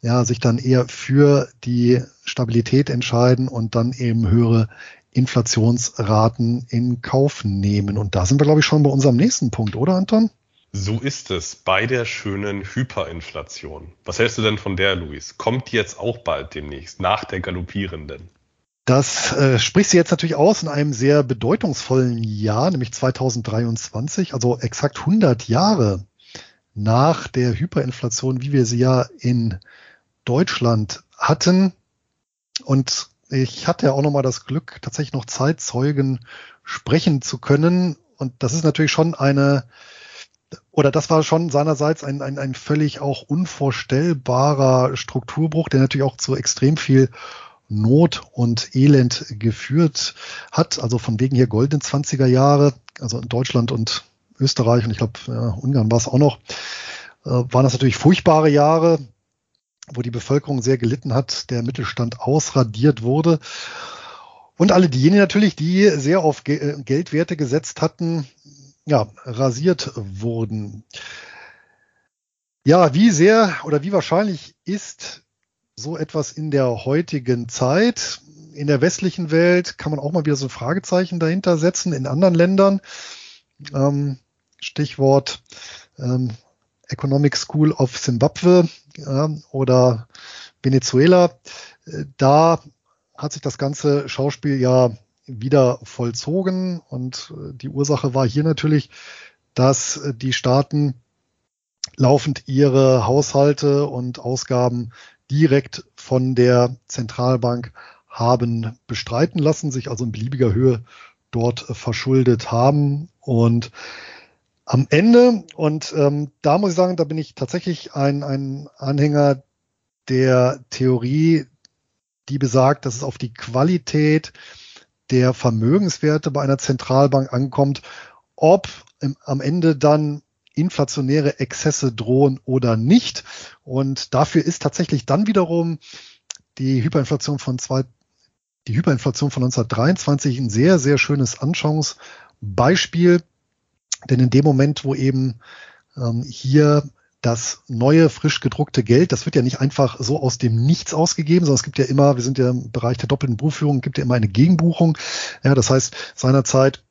ja, sich dann eher für die Stabilität entscheiden und dann eben höhere Inflationsraten in Kauf nehmen. Und da sind wir, glaube ich, schon bei unserem nächsten Punkt, oder Anton? So ist es bei der schönen Hyperinflation. Was hältst du denn von der, Luis? Kommt jetzt auch bald demnächst, nach der galoppierenden? Das äh, spricht sie jetzt natürlich aus in einem sehr bedeutungsvollen Jahr, nämlich 2023, also exakt 100 Jahre nach der Hyperinflation, wie wir sie ja in Deutschland hatten. Und ich hatte ja auch nochmal das Glück, tatsächlich noch Zeitzeugen sprechen zu können. Und das ist natürlich schon eine, oder das war schon seinerseits ein, ein, ein völlig auch unvorstellbarer Strukturbruch, der natürlich auch zu extrem viel Not und Elend geführt hat. Also von wegen hier goldene 20er Jahre, also in Deutschland und Österreich und ich glaube, ja, Ungarn war es auch noch, äh, waren das natürlich furchtbare Jahre, wo die Bevölkerung sehr gelitten hat, der Mittelstand ausradiert wurde. Und alle diejenigen natürlich, die sehr auf Ge äh, Geldwerte gesetzt hatten, ja, rasiert wurden. Ja, wie sehr oder wie wahrscheinlich ist so etwas in der heutigen Zeit? In der westlichen Welt kann man auch mal wieder so ein Fragezeichen dahinter setzen. In anderen Ländern ähm, Stichwort ähm, Economic School of Zimbabwe ja, oder Venezuela. Äh, da hat sich das ganze Schauspiel ja wieder vollzogen und äh, die Ursache war hier natürlich, dass äh, die Staaten laufend ihre Haushalte und Ausgaben direkt von der Zentralbank haben bestreiten lassen, sich also in beliebiger Höhe dort verschuldet haben und am Ende. Und ähm, da muss ich sagen, da bin ich tatsächlich ein, ein Anhänger der Theorie, die besagt, dass es auf die Qualität der Vermögenswerte bei einer Zentralbank ankommt, ob im, am Ende dann inflationäre Exzesse drohen oder nicht. Und dafür ist tatsächlich dann wiederum die Hyperinflation von zwei, die Hyperinflation von 1923 ein sehr, sehr schönes Anschauungsbeispiel. Denn in dem Moment, wo eben ähm, hier das neue, frisch gedruckte Geld, das wird ja nicht einfach so aus dem Nichts ausgegeben, sondern es gibt ja immer, wir sind ja im Bereich der doppelten Buchführung, gibt ja immer eine Gegenbuchung. Ja, das heißt, seinerzeit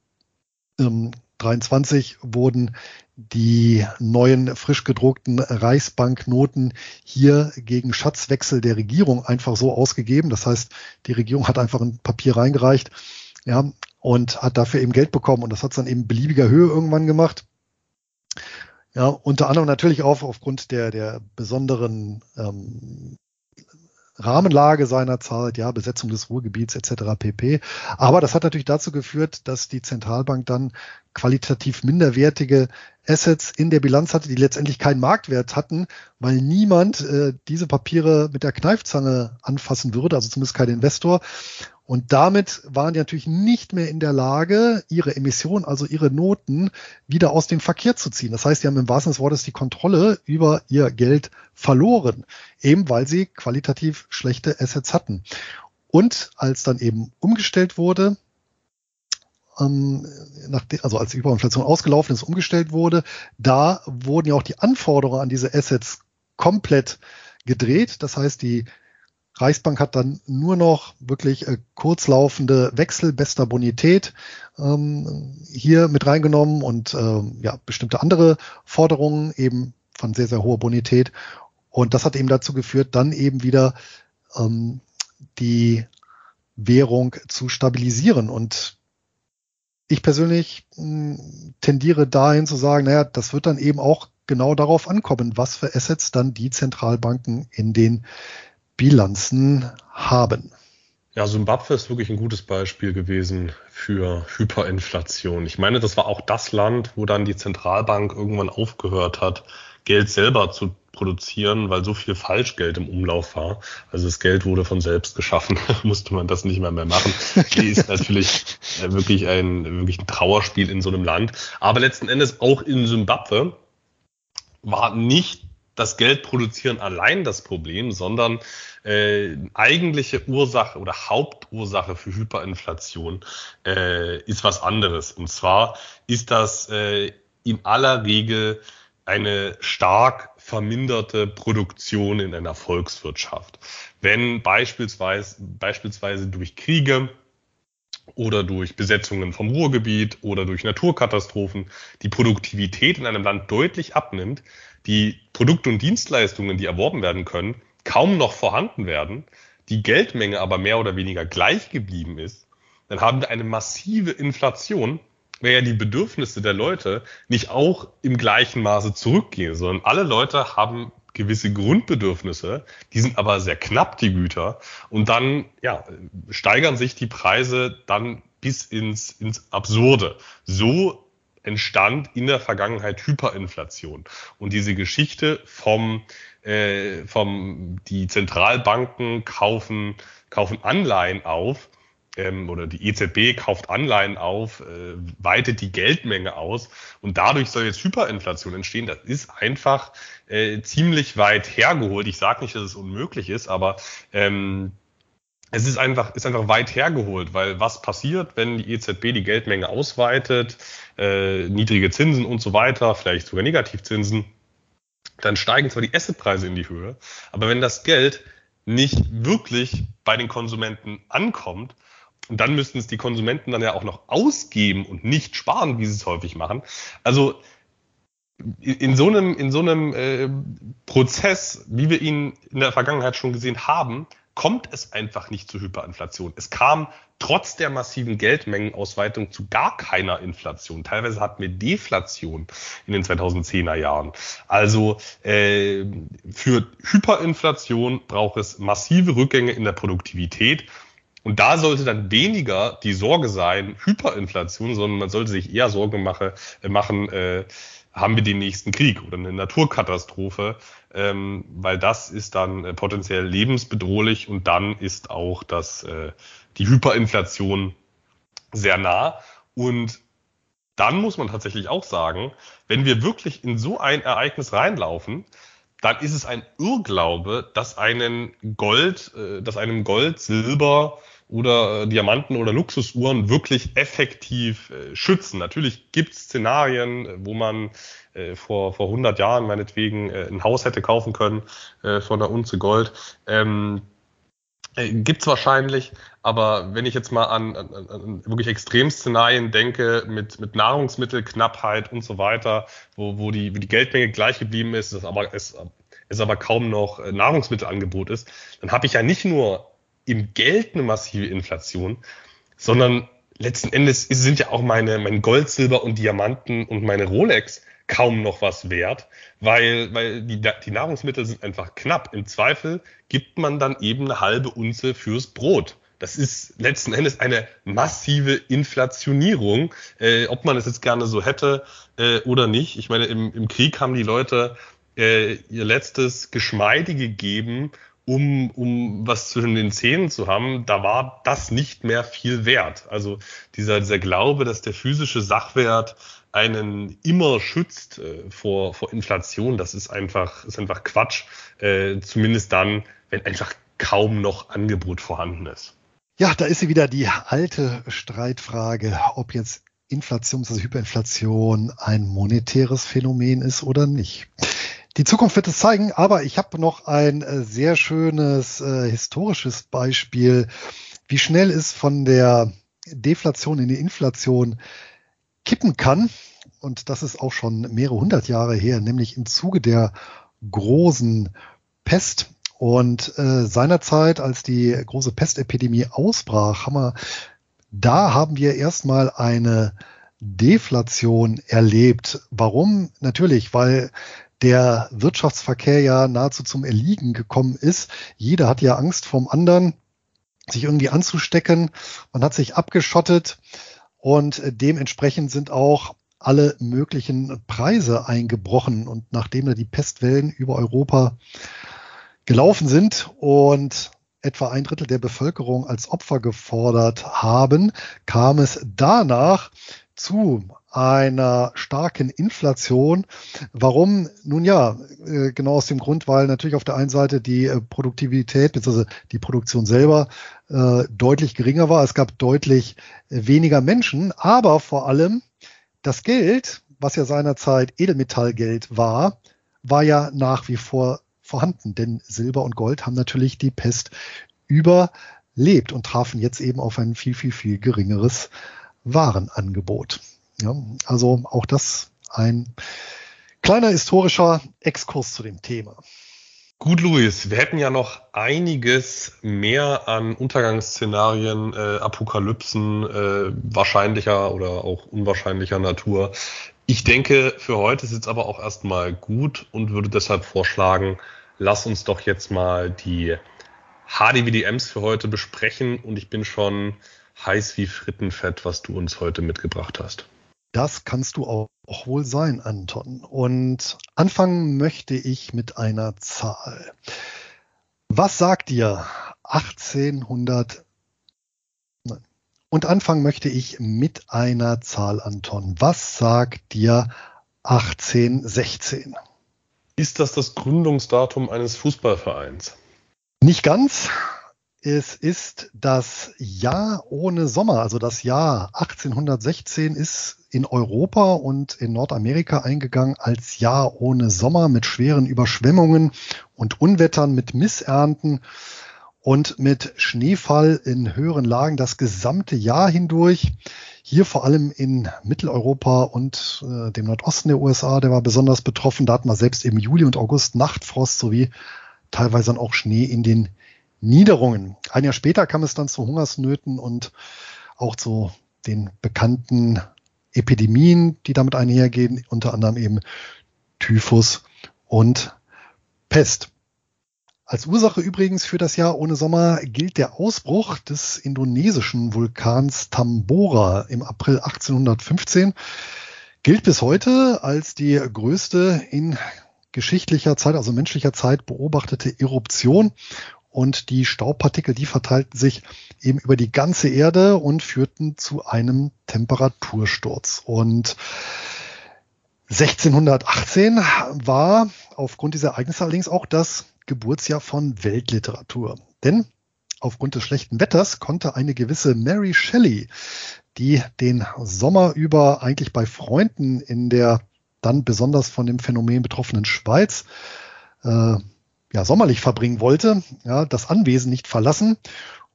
ähm, 23 wurden die neuen frisch gedruckten Reichsbanknoten hier gegen Schatzwechsel der Regierung einfach so ausgegeben. Das heißt, die Regierung hat einfach ein Papier reingereicht, ja, und hat dafür eben Geld bekommen und das hat es dann eben beliebiger Höhe irgendwann gemacht. Ja, unter anderem natürlich auch aufgrund der, der besonderen ähm, Rahmenlage seiner Zeit, ja, Besetzung des Ruhrgebiets etc. pp. Aber das hat natürlich dazu geführt, dass die Zentralbank dann qualitativ minderwertige Assets in der Bilanz hatte, die letztendlich keinen Marktwert hatten, weil niemand äh, diese Papiere mit der Kneifzange anfassen würde, also zumindest kein Investor. Und damit waren die natürlich nicht mehr in der Lage, ihre Emissionen, also ihre Noten, wieder aus dem Verkehr zu ziehen. Das heißt, sie haben im wahrsten Sinne des Wortes die Kontrolle über ihr Geld verloren, eben weil sie qualitativ schlechte Assets hatten. Und als dann eben umgestellt wurde, ähm, also als die Hyperinflation ausgelaufen ist, umgestellt wurde, da wurden ja auch die Anforderungen an diese Assets komplett gedreht. Das heißt, die Reichsbank hat dann nur noch wirklich äh, kurzlaufende Wechsel bester Bonität ähm, hier mit reingenommen und äh, ja bestimmte andere Forderungen eben von sehr sehr hoher Bonität. Und das hat eben dazu geführt, dann eben wieder ähm, die Währung zu stabilisieren. Und ich persönlich mh, hm, tendiere dahin zu sagen, naja, das wird dann eben auch genau darauf ankommen, was für Assets dann die Zentralbanken in den Bilanzen haben. Ja, Simbabwe ist wirklich ein gutes Beispiel gewesen für Hyperinflation. Ich meine, das war auch das Land, wo dann die Zentralbank irgendwann aufgehört hat, Geld selber zu produzieren, weil so viel Falschgeld im Umlauf war. Also das Geld wurde von selbst geschaffen, musste man das nicht mehr mehr machen. Die ist natürlich äh, wirklich ein, wirklich ein Trauerspiel in so einem Land. Aber letzten Endes auch in Simbabwe war nicht das Geld produzieren allein das Problem, sondern äh, eigentliche Ursache oder Hauptursache für Hyperinflation äh, ist was anderes. Und zwar ist das äh, in aller Regel eine stark verminderte Produktion in einer Volkswirtschaft. Wenn beispielsweise, beispielsweise durch Kriege oder durch Besetzungen vom Ruhrgebiet oder durch Naturkatastrophen die Produktivität in einem Land deutlich abnimmt, die Produkte und Dienstleistungen, die erworben werden können, kaum noch vorhanden werden, die Geldmenge aber mehr oder weniger gleich geblieben ist, dann haben wir eine massive Inflation, weil ja die Bedürfnisse der Leute nicht auch im gleichen Maße zurückgehen, sondern alle Leute haben gewisse Grundbedürfnisse, die sind aber sehr knapp, die Güter, und dann ja, steigern sich die Preise dann bis ins, ins Absurde. So entstand in der Vergangenheit Hyperinflation. Und diese Geschichte vom, äh, vom die Zentralbanken kaufen, kaufen Anleihen auf, ähm, oder die EZB kauft Anleihen auf, äh, weitet die Geldmenge aus und dadurch soll jetzt Hyperinflation entstehen. Das ist einfach äh, ziemlich weit hergeholt. Ich sage nicht, dass es unmöglich ist, aber ähm, es ist einfach, ist einfach weit hergeholt, weil was passiert, wenn die EZB die Geldmenge ausweitet, äh, niedrige Zinsen und so weiter, vielleicht sogar Negativzinsen, dann steigen zwar die Assetpreise in die Höhe, aber wenn das Geld nicht wirklich bei den Konsumenten ankommt, und dann müssten es die Konsumenten dann ja auch noch ausgeben und nicht sparen, wie sie es häufig machen. Also in so einem, in so einem äh, Prozess, wie wir ihn in der Vergangenheit schon gesehen haben, kommt es einfach nicht zu Hyperinflation. Es kam trotz der massiven Geldmengenausweitung zu gar keiner Inflation. Teilweise hatten wir Deflation in den 2010er Jahren. Also äh, für Hyperinflation braucht es massive Rückgänge in der Produktivität. Und da sollte dann weniger die Sorge sein, Hyperinflation, sondern man sollte sich eher Sorgen mache, äh, machen, äh, haben wir den nächsten Krieg oder eine Naturkatastrophe, ähm, weil das ist dann äh, potenziell lebensbedrohlich und dann ist auch das, äh, die Hyperinflation sehr nah. Und dann muss man tatsächlich auch sagen, wenn wir wirklich in so ein Ereignis reinlaufen, dann ist es ein Irrglaube, dass einen Gold, äh, dass einem Gold, Silber oder äh, Diamanten oder Luxusuhren wirklich effektiv äh, schützen. Natürlich gibt es Szenarien, äh, wo man äh, vor, vor 100 Jahren meinetwegen äh, ein Haus hätte kaufen können äh, von der Unze Gold. Ähm, äh, gibt's wahrscheinlich, aber wenn ich jetzt mal an, an, an wirklich Extremszenarien denke, mit, mit Nahrungsmittelknappheit und so weiter, wo, wo, die, wo die Geldmenge gleich geblieben ist, es aber, es, es aber kaum noch äh, Nahrungsmittelangebot ist, dann habe ich ja nicht nur im Geld eine massive Inflation, sondern letzten Endes sind ja auch meine, mein Gold, Silber und Diamanten und meine Rolex kaum noch was wert, weil, weil die, die Nahrungsmittel sind einfach knapp. Im Zweifel gibt man dann eben eine halbe Unze fürs Brot. Das ist letzten Endes eine massive Inflationierung, äh, ob man es jetzt gerne so hätte äh, oder nicht. Ich meine, im, im Krieg haben die Leute äh, ihr letztes Geschmeide gegeben, um, um was zwischen den Zähnen zu haben, da war das nicht mehr viel wert. Also dieser, dieser Glaube, dass der physische Sachwert einen immer schützt äh, vor, vor Inflation, das ist einfach, ist einfach Quatsch. Äh, zumindest dann, wenn einfach kaum noch Angebot vorhanden ist. Ja, da ist sie wieder die alte Streitfrage, ob jetzt Inflation, also Hyperinflation ein monetäres Phänomen ist oder nicht. Die Zukunft wird es zeigen, aber ich habe noch ein äh, sehr schönes äh, historisches Beispiel, wie schnell es von der Deflation in die Inflation kippen kann. Und das ist auch schon mehrere hundert Jahre her, nämlich im Zuge der großen Pest. Und äh, seinerzeit, als die große Pestepidemie ausbrach, haben wir, da haben wir erstmal eine Deflation erlebt. Warum? Natürlich, weil der Wirtschaftsverkehr ja nahezu zum Erliegen gekommen ist. Jeder hat ja Angst vom anderen, sich irgendwie anzustecken. Man hat sich abgeschottet und dementsprechend sind auch alle möglichen Preise eingebrochen. Und nachdem da die Pestwellen über Europa gelaufen sind und etwa ein Drittel der Bevölkerung als Opfer gefordert haben, kam es danach zu einer starken Inflation. Warum? Nun ja, äh, genau aus dem Grund, weil natürlich auf der einen Seite die äh, Produktivität bzw. die Produktion selber äh, deutlich geringer war. Es gab deutlich weniger Menschen, aber vor allem das Geld, was ja seinerzeit Edelmetallgeld war, war ja nach wie vor vorhanden, denn Silber und Gold haben natürlich die Pest überlebt und trafen jetzt eben auf ein viel, viel, viel geringeres Warenangebot. Ja, also auch das ein kleiner historischer Exkurs zu dem Thema. Gut, Luis, wir hätten ja noch einiges mehr an Untergangsszenarien, äh, Apokalypsen, äh, wahrscheinlicher oder auch unwahrscheinlicher Natur. Ich denke, für heute ist es aber auch erstmal gut und würde deshalb vorschlagen, lass uns doch jetzt mal die HDWDMs für heute besprechen und ich bin schon heiß wie Frittenfett, was du uns heute mitgebracht hast. Das kannst du auch, auch wohl sein, Anton. Und anfangen möchte ich mit einer Zahl. Was sagt dir 1800? Und anfangen möchte ich mit einer Zahl, Anton. Was sagt dir 1816? Ist das das Gründungsdatum eines Fußballvereins? Nicht ganz. Es ist das Jahr ohne Sommer, also das Jahr 1816 ist in Europa und in Nordamerika eingegangen als Jahr ohne Sommer mit schweren Überschwemmungen und Unwettern, mit Missernten und mit Schneefall in höheren Lagen das gesamte Jahr hindurch. Hier vor allem in Mitteleuropa und äh, dem Nordosten der USA, der war besonders betroffen. Da hatten wir selbst im Juli und August Nachtfrost sowie teilweise dann auch Schnee in den Niederungen. Ein Jahr später kam es dann zu Hungersnöten und auch zu den bekannten Epidemien, die damit einhergehen, unter anderem eben Typhus und Pest. Als Ursache übrigens für das Jahr ohne Sommer gilt der Ausbruch des indonesischen Vulkans Tambora im April 1815. Gilt bis heute als die größte in geschichtlicher Zeit, also menschlicher Zeit beobachtete Eruption und die Staubpartikel, die verteilten sich eben über die ganze Erde und führten zu einem Temperatursturz. Und 1618 war aufgrund dieser Ereignisse allerdings auch das Geburtsjahr von Weltliteratur. Denn aufgrund des schlechten Wetters konnte eine gewisse Mary Shelley, die den Sommer über eigentlich bei Freunden in der dann besonders von dem Phänomen betroffenen Schweiz äh, ja, sommerlich verbringen wollte, ja, das Anwesen nicht verlassen.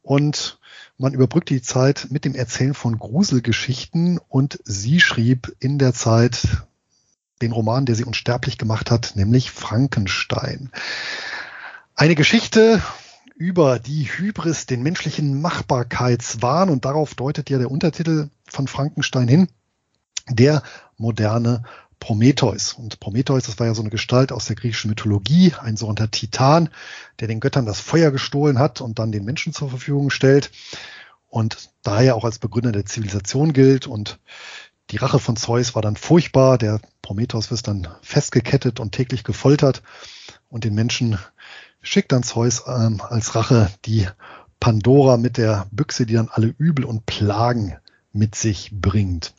Und man überbrückt die Zeit mit dem Erzählen von Gruselgeschichten. Und sie schrieb in der Zeit den Roman, der sie unsterblich gemacht hat, nämlich Frankenstein. Eine Geschichte über die Hybris, den menschlichen Machbarkeitswahn. Und darauf deutet ja der Untertitel von Frankenstein hin, der moderne Prometheus. Und Prometheus, das war ja so eine Gestalt aus der griechischen Mythologie, ein sogenannter Titan, der den Göttern das Feuer gestohlen hat und dann den Menschen zur Verfügung stellt und daher auch als Begründer der Zivilisation gilt. Und die Rache von Zeus war dann furchtbar. Der Prometheus wird dann festgekettet und täglich gefoltert und den Menschen schickt dann Zeus ähm, als Rache die Pandora mit der Büchse, die dann alle Übel und Plagen mit sich bringt.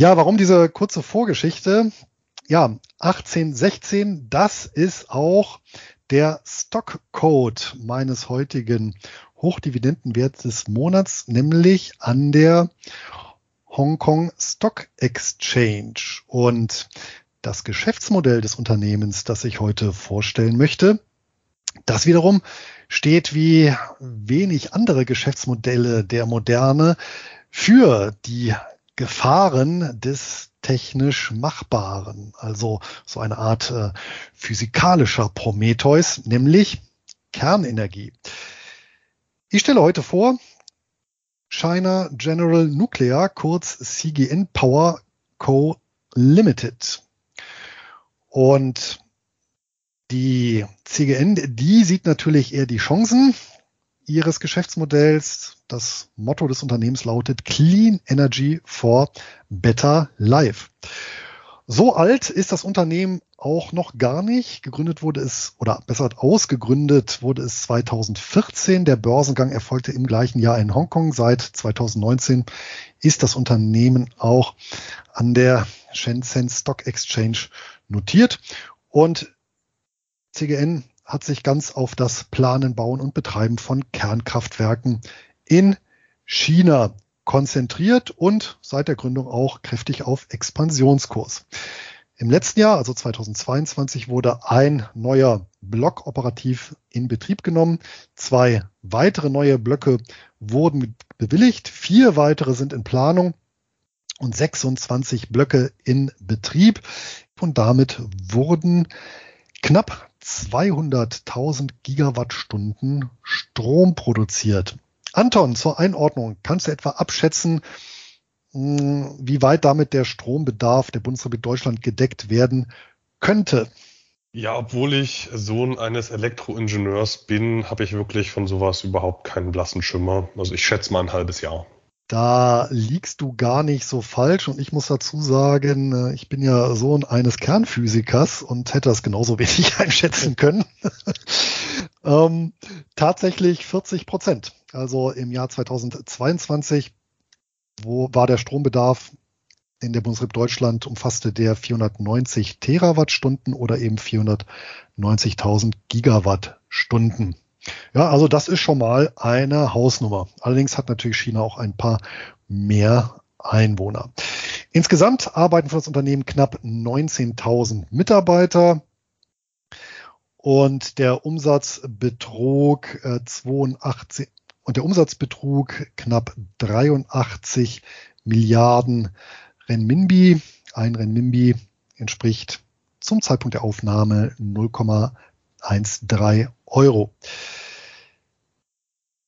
Ja, warum diese kurze Vorgeschichte? Ja, 1816, das ist auch der Stockcode meines heutigen Hochdividendenwerts des Monats, nämlich an der Hong Kong Stock Exchange. Und das Geschäftsmodell des Unternehmens, das ich heute vorstellen möchte, das wiederum steht wie wenig andere Geschäftsmodelle der Moderne für die Gefahren des technisch Machbaren, also so eine Art äh, physikalischer Prometheus, nämlich Kernenergie. Ich stelle heute vor China General Nuclear, kurz CGN Power Co. Limited. Und die CGN, die sieht natürlich eher die Chancen ihres Geschäftsmodells. Das Motto des Unternehmens lautet Clean Energy for Better Life. So alt ist das Unternehmen auch noch gar nicht. Gegründet wurde es, oder besser ausgegründet wurde es 2014. Der Börsengang erfolgte im gleichen Jahr in Hongkong. Seit 2019 ist das Unternehmen auch an der Shenzhen Stock Exchange notiert. Und CGN hat sich ganz auf das Planen, Bauen und Betreiben von Kernkraftwerken in China konzentriert und seit der Gründung auch kräftig auf Expansionskurs. Im letzten Jahr, also 2022, wurde ein neuer Block operativ in Betrieb genommen. Zwei weitere neue Blöcke wurden bewilligt. Vier weitere sind in Planung und 26 Blöcke in Betrieb. Und damit wurden knapp 200.000 Gigawattstunden Strom produziert. Anton, zur Einordnung, kannst du etwa abschätzen, hm, wie weit damit der Strombedarf der Bundesrepublik Deutschland gedeckt werden könnte? Ja, obwohl ich Sohn eines Elektroingenieurs bin, habe ich wirklich von sowas überhaupt keinen blassen Schimmer. Also ich schätze mal ein halbes Jahr. Da liegst du gar nicht so falsch und ich muss dazu sagen, äh, ich bin ja Sohn eines Kernphysikers und hätte das genauso wenig einschätzen können. ähm, tatsächlich 40 Prozent. Also im Jahr 2022 wo war der Strombedarf in der Bundesrepublik Deutschland umfasste der 490 Terawattstunden oder eben 490.000 Gigawattstunden. Ja, also das ist schon mal eine Hausnummer. Allerdings hat natürlich China auch ein paar mehr Einwohner. Insgesamt arbeiten für das Unternehmen knapp 19.000 Mitarbeiter und der Umsatz betrug äh, 82 und der Umsatz betrug knapp 83 Milliarden Renminbi. Ein Renminbi entspricht zum Zeitpunkt der Aufnahme 0,13 Euro.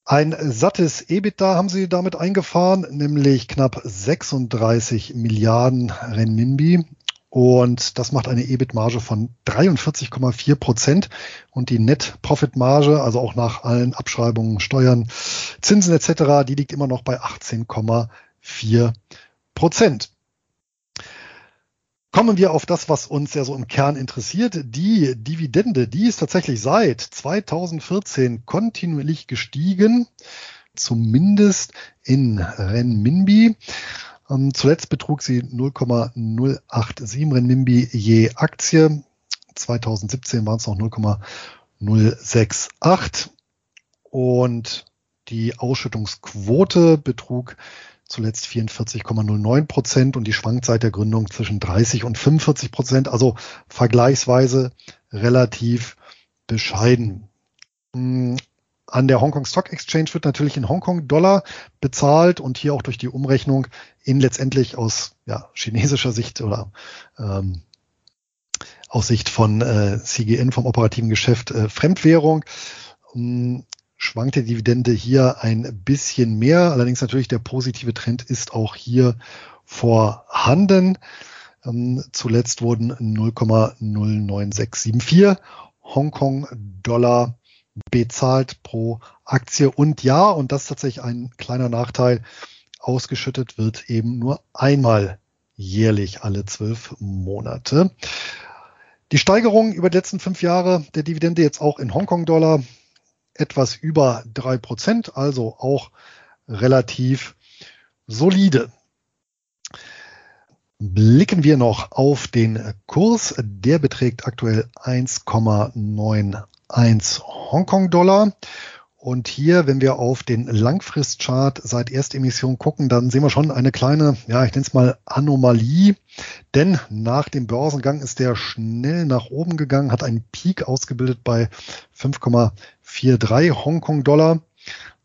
Ein sattes EBITDA haben sie damit eingefahren, nämlich knapp 36 Milliarden Renminbi. Und das macht eine EBIT-Marge von 43,4 Prozent. Und die Net-Profit-Marge, also auch nach allen Abschreibungen, Steuern, Zinsen etc., die liegt immer noch bei 18,4 Prozent. Kommen wir auf das, was uns ja so im Kern interessiert. Die Dividende, die ist tatsächlich seit 2014 kontinuierlich gestiegen, zumindest in Renminbi. Ähm, zuletzt betrug sie 0,087 Renminbi je Aktie. 2017 waren es noch 0,068 und die Ausschüttungsquote betrug zuletzt 44,09 Prozent und die schwankt seit der Gründung zwischen 30 und 45 Prozent, also vergleichsweise relativ bescheiden. An der Hongkong Stock Exchange wird natürlich in Hongkong Dollar bezahlt und hier auch durch die Umrechnung in letztendlich aus ja, chinesischer Sicht oder ähm, aus Sicht von äh, CGN vom operativen Geschäft äh, Fremdwährung. Ähm, schwankt die Dividende hier ein bisschen mehr. Allerdings natürlich der positive Trend ist auch hier vorhanden. Ähm, zuletzt wurden 0,09674 Hongkong Dollar bezahlt pro Aktie. Und ja, und das ist tatsächlich ein kleiner Nachteil, ausgeschüttet wird eben nur einmal jährlich alle zwölf Monate. Die Steigerung über die letzten fünf Jahre der Dividende jetzt auch in Hongkong-Dollar etwas über drei Prozent, also auch relativ solide. Blicken wir noch auf den Kurs. Der beträgt aktuell 1,91 Hongkong-Dollar. Und hier, wenn wir auf den Langfristchart seit Erstemission gucken, dann sehen wir schon eine kleine, ja, ich nenne es mal Anomalie. Denn nach dem Börsengang ist der schnell nach oben gegangen, hat einen Peak ausgebildet bei 5,43 Hongkong-Dollar.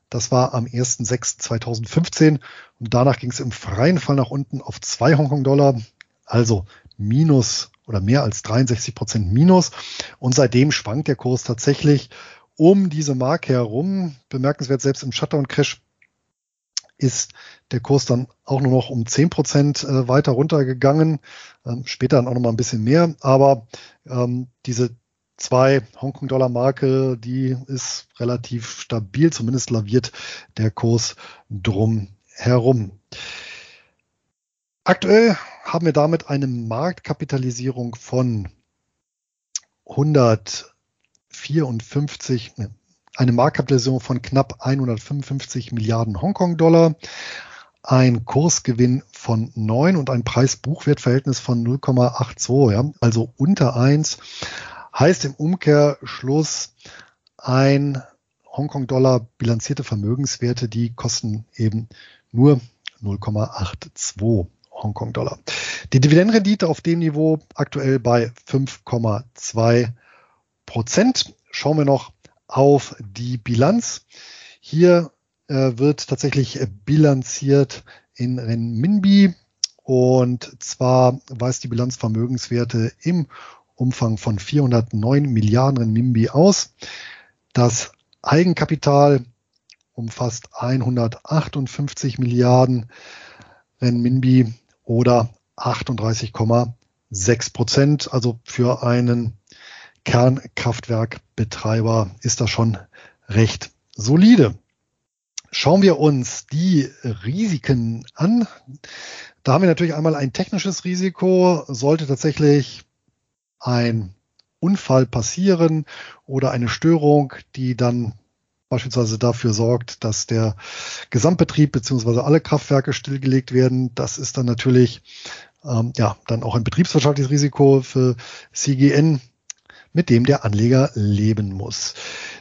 Das war am 1.6.2015 und danach ging es im freien Fall nach unten auf 2 Hongkong-Dollar, also minus oder mehr als 63 Prozent minus. Und seitdem schwankt der Kurs tatsächlich um diese Marke herum. Bemerkenswert, selbst im Shutdown-Crash ist der Kurs dann auch nur noch um 10 Prozent äh, weiter runtergegangen. Ähm, später dann auch noch mal ein bisschen mehr. Aber ähm, diese zwei Hongkong-Dollar-Marke, die ist relativ stabil. Zumindest laviert der Kurs drum herum. Aktuell haben wir damit eine Marktkapitalisierung von 100 154, eine Marktkapitalisierung von knapp 155 Milliarden Hongkong-Dollar, ein Kursgewinn von 9 und ein Preis-Buchwert-Verhältnis von 0,82, ja, also unter 1, heißt im Umkehrschluss ein Hongkong-Dollar bilanzierte Vermögenswerte, die kosten eben nur 0,82 Hongkong-Dollar. Die Dividendenrendite auf dem Niveau aktuell bei 5,2 Prozent. Schauen wir noch auf die Bilanz. Hier äh, wird tatsächlich bilanziert in Renminbi und zwar weist die Bilanz Vermögenswerte im Umfang von 409 Milliarden Renminbi aus. Das Eigenkapital umfasst 158 Milliarden Renminbi oder 38,6 Prozent. Also für einen Kernkraftwerkbetreiber ist das schon recht solide. Schauen wir uns die Risiken an. Da haben wir natürlich einmal ein technisches Risiko. Sollte tatsächlich ein Unfall passieren oder eine Störung, die dann beispielsweise dafür sorgt, dass der Gesamtbetrieb beziehungsweise alle Kraftwerke stillgelegt werden. Das ist dann natürlich ähm, ja dann auch ein betriebswirtschaftliches Risiko für CGN mit dem der Anleger leben muss.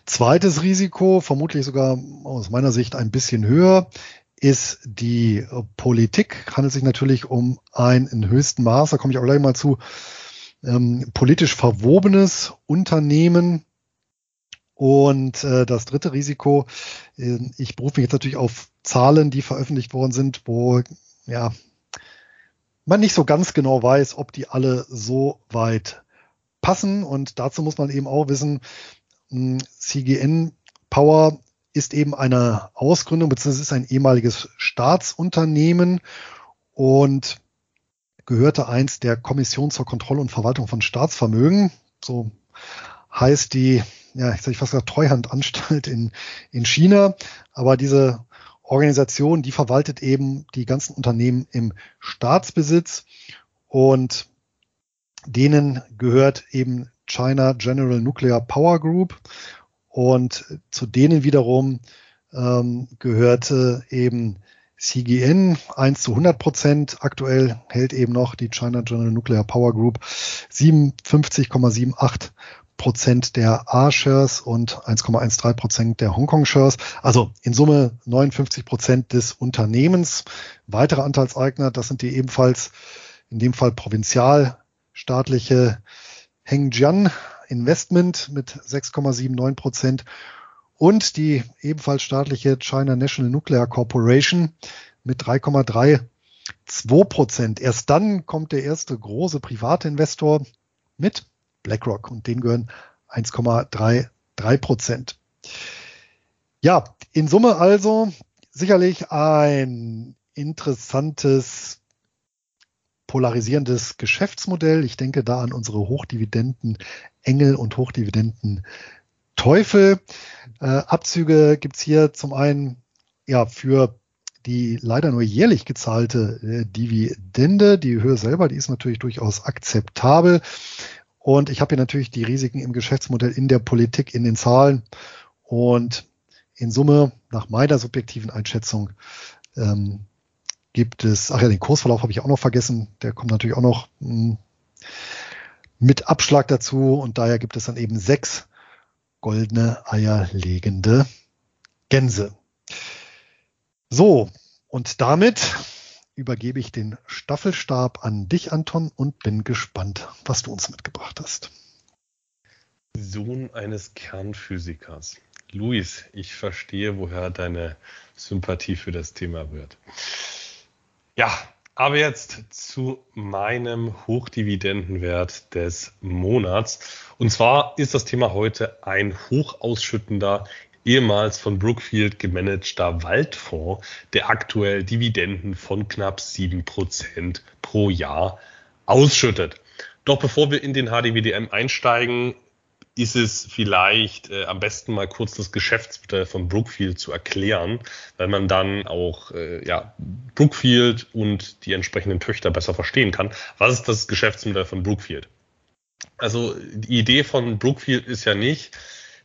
Zweites Risiko, vermutlich sogar aus meiner Sicht ein bisschen höher, ist die Politik. Handelt sich natürlich um ein in höchstem Maß, da komme ich auch gleich mal zu, ähm, politisch verwobenes Unternehmen. Und äh, das dritte Risiko, äh, ich berufe mich jetzt natürlich auf Zahlen, die veröffentlicht worden sind, wo ja man nicht so ganz genau weiß, ob die alle so weit passen. Und dazu muss man eben auch wissen, hm, CGN Power ist eben eine Ausgründung, beziehungsweise ist ein ehemaliges Staatsunternehmen und gehörte einst der Kommission zur Kontrolle und Verwaltung von Staatsvermögen. So heißt die, ja, ich sage fast gesagt, Treuhandanstalt in, in China. Aber diese Organisation, die verwaltet eben die ganzen Unternehmen im Staatsbesitz und denen gehört eben China General Nuclear Power Group und zu denen wiederum ähm, gehörte eben CGN 1 zu 100 Prozent. Aktuell hält eben noch die China General Nuclear Power Group 57,78 Prozent der A-Shares und 1,13 Prozent der Hongkong-Shares. Also in Summe 59 Prozent des Unternehmens. Weitere Anteilseigner, das sind die ebenfalls in dem Fall provinzial staatliche Hengjian Investment mit 6,79 Prozent und die ebenfalls staatliche China National Nuclear Corporation mit 3,32 Prozent. Erst dann kommt der erste große private Investor mit BlackRock und denen gehören 1,33 Prozent. Ja, in Summe also sicherlich ein interessantes polarisierendes Geschäftsmodell. Ich denke da an unsere Hochdividenden Engel und Hochdividenden Teufel. Äh, Abzüge gibt's hier zum einen ja für die leider nur jährlich gezahlte äh, Dividende. Die Höhe selber, die ist natürlich durchaus akzeptabel. Und ich habe hier natürlich die Risiken im Geschäftsmodell, in der Politik, in den Zahlen. Und in Summe, nach meiner subjektiven Einschätzung, ähm, gibt es, ach ja, den Kursverlauf habe ich auch noch vergessen, der kommt natürlich auch noch mh, hm, mit Abschlag dazu und daher gibt es dann eben sechs goldene eierlegende Gänse. So, und damit übergebe ich den Staffelstab an dich, Anton, und bin gespannt, was du uns mitgebracht hast. Sohn eines Kernphysikers. Luis, ich verstehe, woher deine Sympathie für das Thema wird. Ja, aber jetzt zu meinem Hochdividendenwert des Monats. Und zwar ist das Thema heute ein hochausschüttender, ehemals von Brookfield gemanagter Waldfonds, der aktuell Dividenden von knapp sieben Prozent pro Jahr ausschüttet. Doch bevor wir in den HDWDM einsteigen, ist es vielleicht äh, am besten mal kurz das Geschäftsmodell von Brookfield zu erklären, weil man dann auch äh, ja, Brookfield und die entsprechenden Töchter besser verstehen kann. Was ist das Geschäftsmodell von Brookfield? Also die Idee von Brookfield ist ja nicht,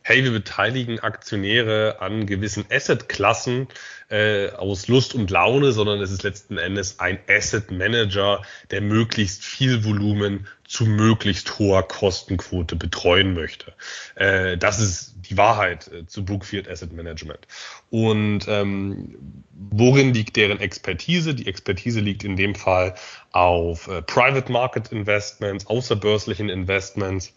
hey, wir beteiligen Aktionäre an gewissen Assetklassen äh, aus Lust und Laune, sondern es ist letzten Endes ein Asset Manager, der möglichst viel Volumen zu möglichst hoher Kostenquote betreuen möchte. Äh, das ist die Wahrheit äh, zu Brookfield Asset Management. Und ähm, worin liegt deren Expertise? Die Expertise liegt in dem Fall auf äh, Private Market Investments, außerbörslichen Investments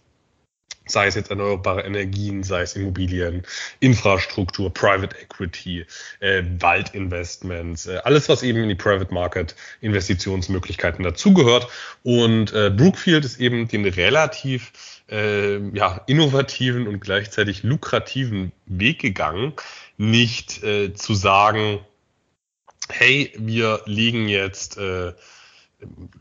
sei es jetzt erneuerbare Energien, sei es Immobilien, Infrastruktur, Private Equity, äh, Waldinvestments, äh, alles, was eben in die Private Market Investitionsmöglichkeiten dazugehört. Und äh, Brookfield ist eben den relativ äh, ja, innovativen und gleichzeitig lukrativen Weg gegangen, nicht äh, zu sagen, hey, wir legen jetzt äh,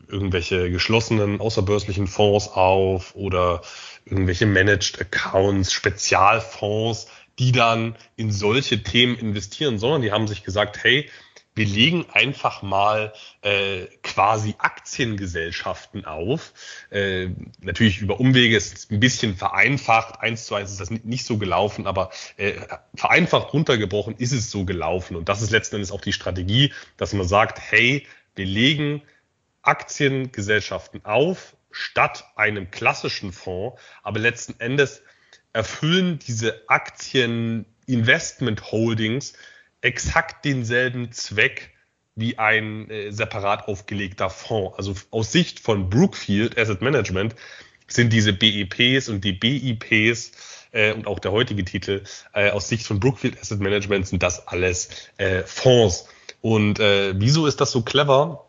irgendwelche geschlossenen außerbörslichen Fonds auf oder irgendwelche Managed Accounts, Spezialfonds, die dann in solche Themen investieren, sondern die haben sich gesagt, hey, wir legen einfach mal äh, quasi Aktiengesellschaften auf. Äh, natürlich über Umwege ist ein bisschen vereinfacht. Eins zu eins ist das nicht so gelaufen, aber äh, vereinfacht runtergebrochen ist es so gelaufen. Und das ist letzten Endes auch die Strategie, dass man sagt, hey, wir legen Aktiengesellschaften auf, statt einem klassischen Fonds, aber letzten Endes erfüllen diese Aktien Investment Holdings exakt denselben Zweck wie ein äh, separat aufgelegter Fonds. Also aus Sicht von Brookfield Asset Management sind diese BEPs und die BIPs äh, und auch der heutige Titel äh, aus Sicht von Brookfield Asset Management sind das alles äh, Fonds. Und äh, wieso ist das so clever?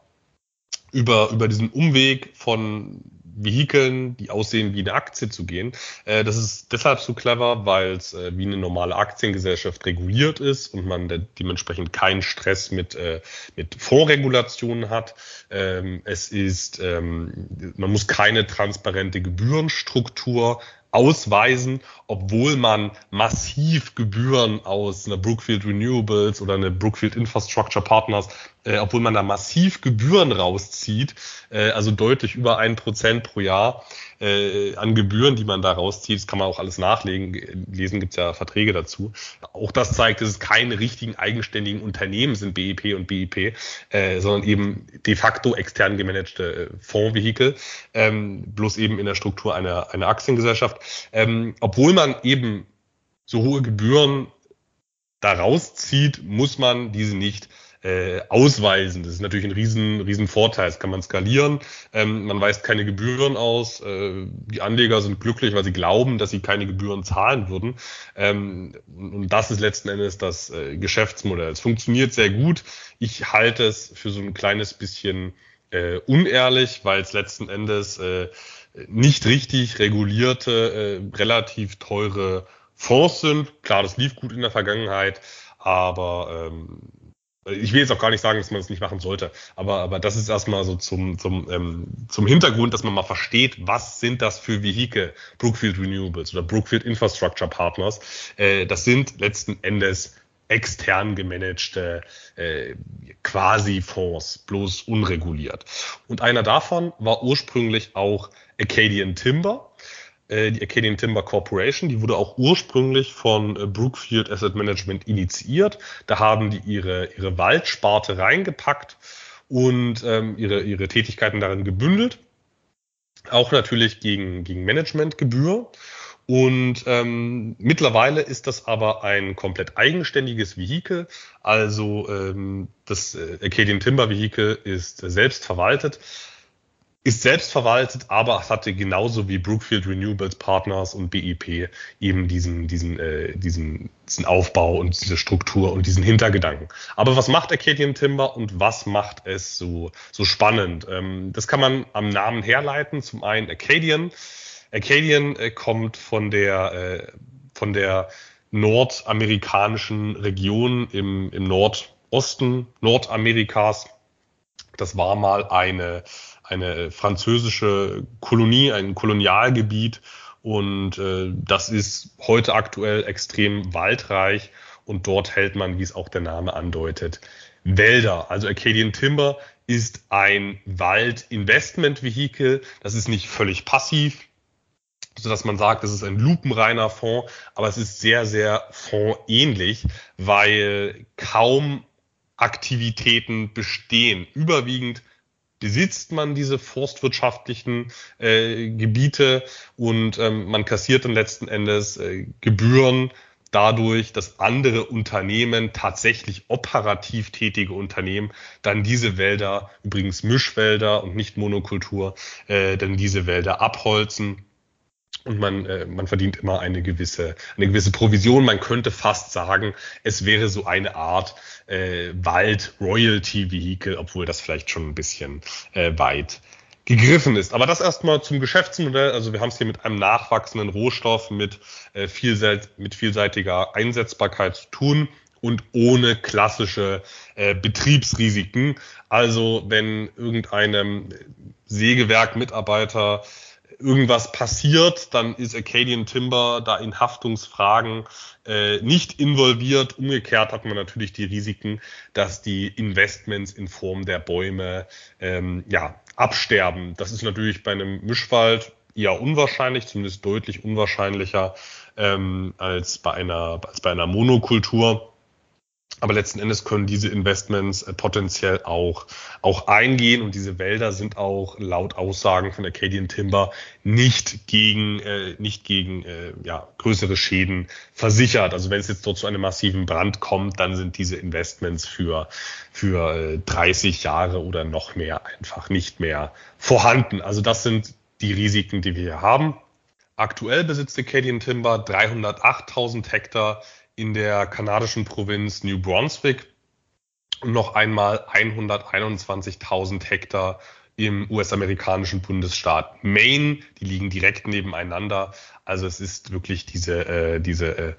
Über, über diesen Umweg von Vehikeln, die aussehen wie eine Aktie zu gehen. Äh, das ist deshalb so clever, weil es äh, wie eine normale Aktiengesellschaft reguliert ist und man dementsprechend keinen Stress mit, äh, mit Fondsregulationen hat. Ähm, es ist, ähm, man muss keine transparente Gebührenstruktur ausweisen, obwohl man massiv Gebühren aus einer Brookfield Renewables oder eine Brookfield Infrastructure Partners, äh, obwohl man da massiv Gebühren rauszieht, äh, also deutlich über ein Prozent pro Jahr äh, an Gebühren, die man da rauszieht. Das kann man auch alles nachlesen, lesen gibt's ja Verträge dazu. Auch das zeigt, dass es keine richtigen eigenständigen Unternehmen sind, BEP und BIP, äh, sondern eben de facto extern gemanagte äh, Fondsvehikel, ähm, bloß eben in der Struktur einer, einer Aktiengesellschaft. Ähm, obwohl man eben so hohe Gebühren da rauszieht, muss man diese nicht äh, ausweisen. Das ist natürlich ein riesen, riesen Vorteil. Das kann man skalieren. Ähm, man weist keine Gebühren aus. Äh, die Anleger sind glücklich, weil sie glauben, dass sie keine Gebühren zahlen würden. Ähm, und das ist letzten Endes das äh, Geschäftsmodell. Es funktioniert sehr gut. Ich halte es für so ein kleines bisschen äh, unehrlich, weil es letzten Endes äh, nicht richtig regulierte, äh, relativ teure Fonds sind. Klar, das lief gut in der Vergangenheit, aber ähm, ich will jetzt auch gar nicht sagen, dass man das nicht machen sollte, aber, aber das ist erstmal so zum, zum, ähm, zum Hintergrund, dass man mal versteht, was sind das für Vehikel, Brookfield Renewables oder Brookfield Infrastructure Partners. Äh, das sind letzten Endes extern gemanagte äh, quasi Fonds, bloß unreguliert. Und einer davon war ursprünglich auch Acadian Timber. äh, die Acadian Timber Corporation, die wurde auch ursprünglich von äh, Brookfield Asset Management initiiert. Da haben die ihre, ihre Waldsparte reingepackt und ähm, ihre, ihre Tätigkeiten darin gebündelt. Auch natürlich gegen, gegen Managementgebühr. Und ähm, mittlerweile ist das aber ein komplett eigenständiges Vehikel. Also ähm, das äh, Acadian Timber Vehikel ist äh, selbst verwaltet ist selbst verwaltet, aber hatte genauso wie Brookfield Renewables Partners und BIP eben diesen, diesen, äh, diesen, diesen Aufbau und diese Struktur und diesen Hintergedanken. Aber was macht Acadian Timber und was macht es so, so spannend? Ähm, das kann man am Namen herleiten. Zum einen Acadian. Acadian äh, kommt von der, äh, von der nordamerikanischen Region im, im Nordosten Nordamerikas. Das war mal eine eine französische Kolonie, ein Kolonialgebiet. Und äh, das ist heute aktuell extrem waldreich. Und dort hält man, wie es auch der Name andeutet, Wälder. Also Acadian Timber ist ein Waldinvestmentvehikel. Das ist nicht völlig passiv, so dass man sagt, das ist ein lupenreiner Fonds, aber es ist sehr, sehr fondsähnlich, weil kaum Aktivitäten bestehen. Überwiegend besitzt man diese forstwirtschaftlichen äh, Gebiete und ähm, man kassiert dann letzten Endes äh, Gebühren dadurch, dass andere Unternehmen, tatsächlich operativ tätige Unternehmen, dann diese Wälder, übrigens Mischwälder und nicht Monokultur, äh, dann diese Wälder abholzen und man, äh, man verdient immer eine gewisse, eine gewisse Provision. Man könnte fast sagen, es wäre so eine Art äh, Wald-Royalty-Vehikel, obwohl das vielleicht schon ein bisschen äh, weit gegriffen ist. Aber das erstmal zum Geschäftsmodell. Also wir haben es hier mit einem nachwachsenden Rohstoff mit, äh, vielseit mit vielseitiger Einsetzbarkeit zu tun und ohne klassische äh, Betriebsrisiken. Also wenn irgendeinem Sägewerk-Mitarbeiter irgendwas passiert, dann ist Acadian Timber da in Haftungsfragen äh, nicht involviert. Umgekehrt hat man natürlich die Risiken, dass die Investments in Form der Bäume ähm, ja, absterben. Das ist natürlich bei einem Mischwald eher unwahrscheinlich, zumindest deutlich unwahrscheinlicher ähm, als bei einer als bei einer Monokultur. Aber letzten Endes können diese Investments äh, potenziell auch, auch eingehen und diese Wälder sind auch laut Aussagen von Acadian Timber nicht gegen, äh, nicht gegen äh, ja, größere Schäden versichert. Also wenn es jetzt dort zu einem massiven Brand kommt, dann sind diese Investments für, für äh, 30 Jahre oder noch mehr einfach nicht mehr vorhanden. Also das sind die Risiken, die wir hier haben. Aktuell besitzt Acadian Timber 308.000 Hektar in der kanadischen Provinz New Brunswick und noch einmal 121.000 Hektar im US-amerikanischen Bundesstaat Maine. Die liegen direkt nebeneinander. Also es ist wirklich diese, äh, diese äh,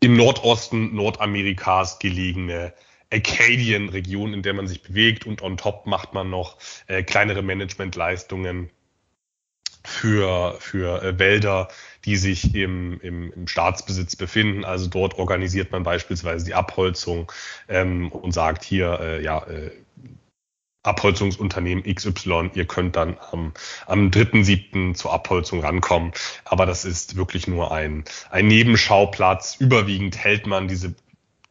im Nordosten Nordamerikas gelegene Acadian-Region, in der man sich bewegt und on top macht man noch äh, kleinere Managementleistungen für, für äh, Wälder, die sich im, im, im Staatsbesitz befinden. Also dort organisiert man beispielsweise die Abholzung ähm, und sagt hier, äh, ja, äh, Abholzungsunternehmen XY, ihr könnt dann am, am 3.7. zur Abholzung rankommen. Aber das ist wirklich nur ein, ein Nebenschauplatz. Überwiegend hält man diese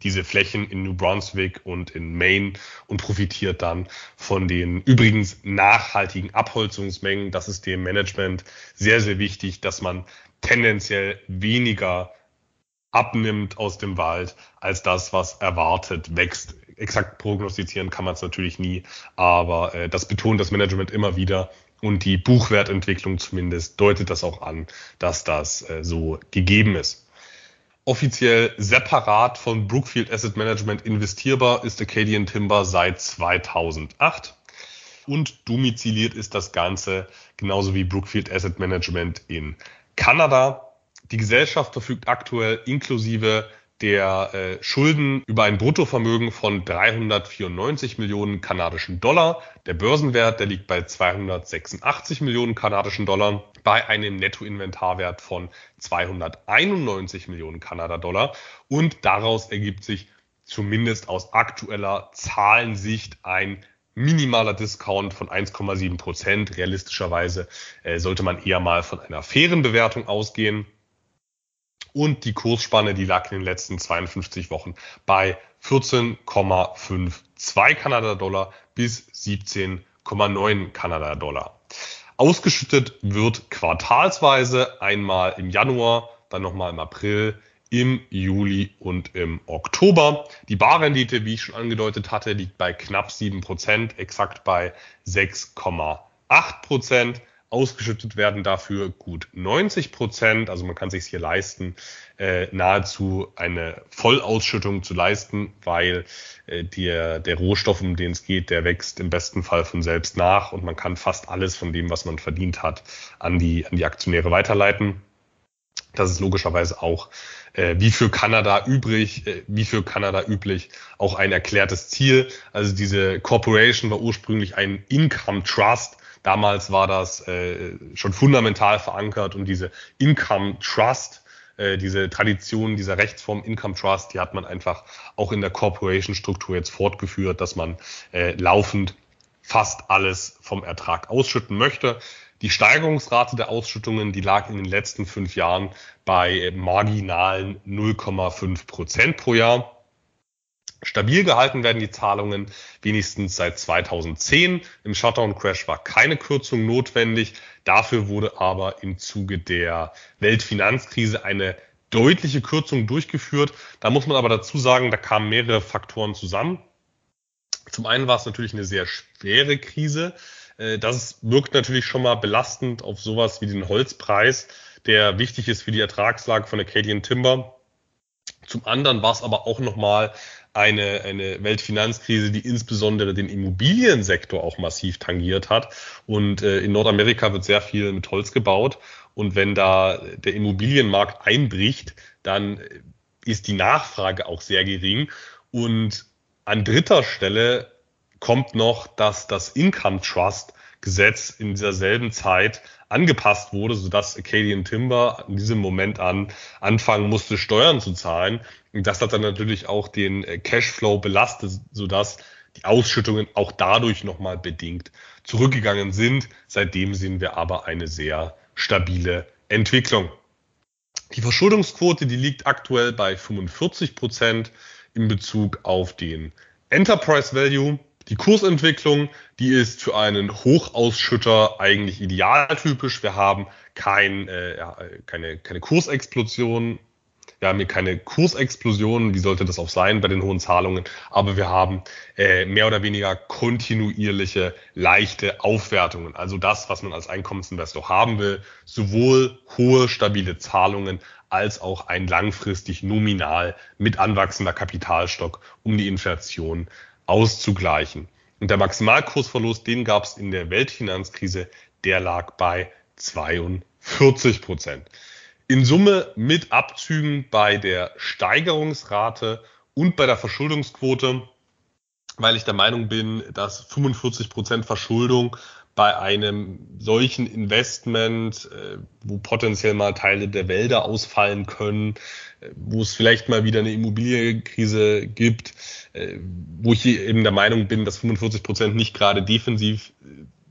diese Flächen in New Brunswick und in Maine und profitiert dann von den übrigens nachhaltigen Abholzungsmengen. Das ist dem Management sehr, sehr wichtig, dass man tendenziell weniger abnimmt aus dem Wald als das, was erwartet wächst. Exakt prognostizieren kann man es natürlich nie, aber äh, das betont das Management immer wieder und die Buchwertentwicklung zumindest deutet das auch an, dass das äh, so gegeben ist. Offiziell separat von Brookfield Asset Management investierbar ist Acadian Timber seit 2008 und domiziliert ist das Ganze genauso wie Brookfield Asset Management in Kanada. Die Gesellschaft verfügt aktuell inklusive der äh, Schulden über ein Bruttovermögen von 394 Millionen kanadischen Dollar. Der Börsenwert, der liegt bei 286 Millionen kanadischen Dollar, bei einem Nettoinventarwert von 291 Millionen Kanada-Dollar. Und daraus ergibt sich zumindest aus aktueller Zahlensicht ein minimaler Discount von 1,7 Prozent. Realistischerweise äh, sollte man eher mal von einer fairen Bewertung ausgehen. Und die Kursspanne, die lag in den letzten 52 Wochen bei 14,52 Kanada-Dollar bis 17,9 Kanada-Dollar. Ausgeschüttet wird quartalsweise einmal im Januar, dann nochmal im April, im Juli und im Oktober. Die Barrendite, wie ich schon angedeutet hatte, liegt bei knapp 7%, exakt bei 6,8%. Ausgeschüttet werden dafür gut 90 Prozent. Also man kann sich hier leisten, äh, nahezu eine Vollausschüttung zu leisten, weil äh, der, der Rohstoff, um den es geht, der wächst im besten Fall von selbst nach und man kann fast alles von dem, was man verdient hat, an die, an die Aktionäre weiterleiten. Das ist logischerweise auch äh, wie für Kanada übrig, äh, wie für Kanada üblich, auch ein erklärtes Ziel. Also diese Corporation war ursprünglich ein Income Trust Damals war das äh, schon fundamental verankert und diese Income Trust, äh, diese Tradition dieser Rechtsform Income Trust, die hat man einfach auch in der Corporation-Struktur jetzt fortgeführt, dass man äh, laufend fast alles vom Ertrag ausschütten möchte. Die Steigerungsrate der Ausschüttungen, die lag in den letzten fünf Jahren bei marginalen 0,5 Prozent pro Jahr. Stabil gehalten werden die Zahlungen wenigstens seit 2010. Im Shutdown-Crash war keine Kürzung notwendig. Dafür wurde aber im Zuge der Weltfinanzkrise eine deutliche Kürzung durchgeführt. Da muss man aber dazu sagen, da kamen mehrere Faktoren zusammen. Zum einen war es natürlich eine sehr schwere Krise. Äh, das wirkt natürlich schon mal belastend auf sowas wie den Holzpreis, der wichtig ist für die Ertragslage von Acadian Timber. Zum anderen war es aber auch nochmal eine, eine Weltfinanzkrise, die insbesondere den Immobiliensektor auch massiv tangiert hat. Und äh, in Nordamerika wird sehr viel mit Holz gebaut. Und wenn da der Immobilienmarkt einbricht, dann ist die Nachfrage auch sehr gering. Und an dritter Stelle kommt noch, dass das Income Trust Gesetz in dieser selben Zeit angepasst wurde, sodass Acadian Timber in diesem Moment an anfangen musste, Steuern zu zahlen. Und das hat dann natürlich auch den äh, Cashflow belastet, sodass die Ausschüttungen auch dadurch nochmal bedingt zurückgegangen sind. Seitdem sehen wir aber eine sehr stabile Entwicklung. Die Verschuldungsquote, die liegt aktuell bei 45 Prozent in Bezug auf den Enterprise Value. Die Kursentwicklung, die ist für einen Hochausschütter eigentlich idealtypisch. Wir haben kein, äh, keine, keine Kursexplosion. Wir haben hier keine Kursexplosion, wie sollte das auch sein bei den hohen Zahlungen, aber wir haben äh, mehr oder weniger kontinuierliche, leichte Aufwertungen. Also das, was man als Einkommensinvestor haben will, sowohl hohe, stabile Zahlungen als auch ein langfristig nominal mit anwachsender Kapitalstock, um die Inflation auszugleichen. Und der Maximalkursverlust, den gab es in der Weltfinanzkrise, der lag bei 42 Prozent. In Summe mit Abzügen bei der Steigerungsrate und bei der Verschuldungsquote, weil ich der Meinung bin, dass 45 Prozent Verschuldung bei einem solchen Investment, äh, wo potenziell mal Teile der Wälder ausfallen können, äh, wo es vielleicht mal wieder eine Immobilienkrise gibt, äh, wo ich eben der Meinung bin, dass 45 Prozent nicht gerade defensiv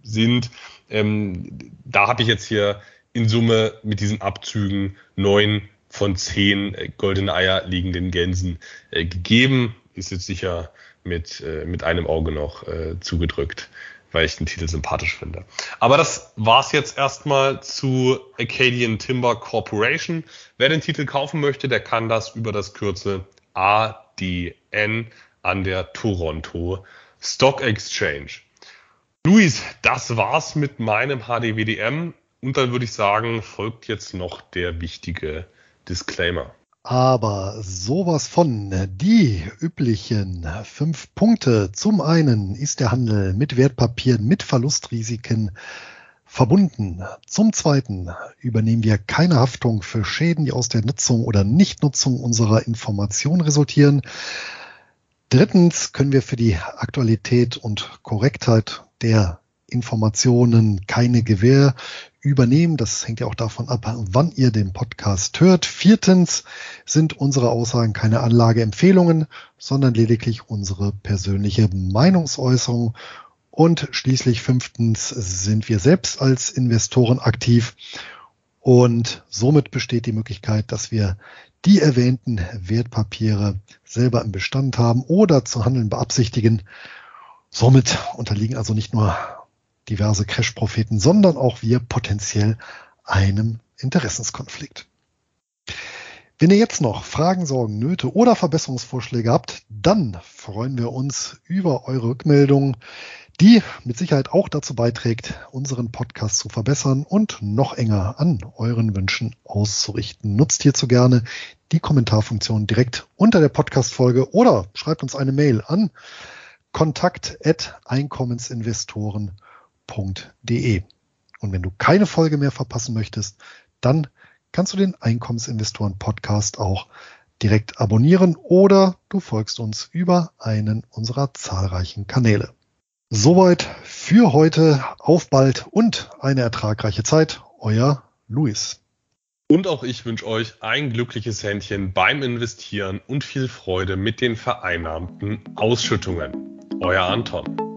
sind. Ähm, da habe ich jetzt hier in Summe mit diesen Abzügen neun von zehn goldene Eier liegenden Gänsen gegeben. Ist jetzt sicher mit, mit einem Auge noch zugedrückt weil ich den Titel sympathisch finde. Aber das war's jetzt erstmal zu Acadian Timber Corporation. Wer den Titel kaufen möchte, der kann das über das Kürzel ADN an der Toronto Stock Exchange. Luis, das war's mit meinem HDWDM. Und dann würde ich sagen, folgt jetzt noch der wichtige Disclaimer. Aber sowas von die üblichen fünf Punkte. Zum einen ist der Handel mit Wertpapieren mit Verlustrisiken verbunden. Zum zweiten übernehmen wir keine Haftung für Schäden, die aus der Nutzung oder Nichtnutzung unserer Information resultieren. Drittens können wir für die Aktualität und Korrektheit der Informationen keine Gewähr übernehmen. Das hängt ja auch davon ab, wann ihr den Podcast hört. Viertens sind unsere Aussagen keine Anlageempfehlungen, sondern lediglich unsere persönliche Meinungsäußerung. Und schließlich fünftens sind wir selbst als Investoren aktiv. Und somit besteht die Möglichkeit, dass wir die erwähnten Wertpapiere selber im Bestand haben oder zu handeln beabsichtigen. Somit unterliegen also nicht nur diverse Crash-Propheten, sondern auch wir potenziell einem Interessenskonflikt. Wenn ihr jetzt noch Fragen, Sorgen, Nöte oder Verbesserungsvorschläge habt, dann freuen wir uns über eure Rückmeldungen, die mit Sicherheit auch dazu beiträgt, unseren Podcast zu verbessern und noch enger an euren Wünschen auszurichten. Nutzt hierzu gerne die Kommentarfunktion direkt unter der Podcast-Folge oder schreibt uns eine Mail an kontakt.einkommensinvestoren.de. Und wenn du keine Folge mehr verpassen möchtest, dann kannst du den Einkommensinvestoren Podcast auch direkt abonnieren oder du folgst uns über einen unserer zahlreichen Kanäle. Soweit für heute. Auf bald und eine ertragreiche Zeit. Euer Luis. Und auch ich wünsche euch ein glückliches Händchen beim Investieren und viel Freude mit den vereinnahmten Ausschüttungen. Euer Anton.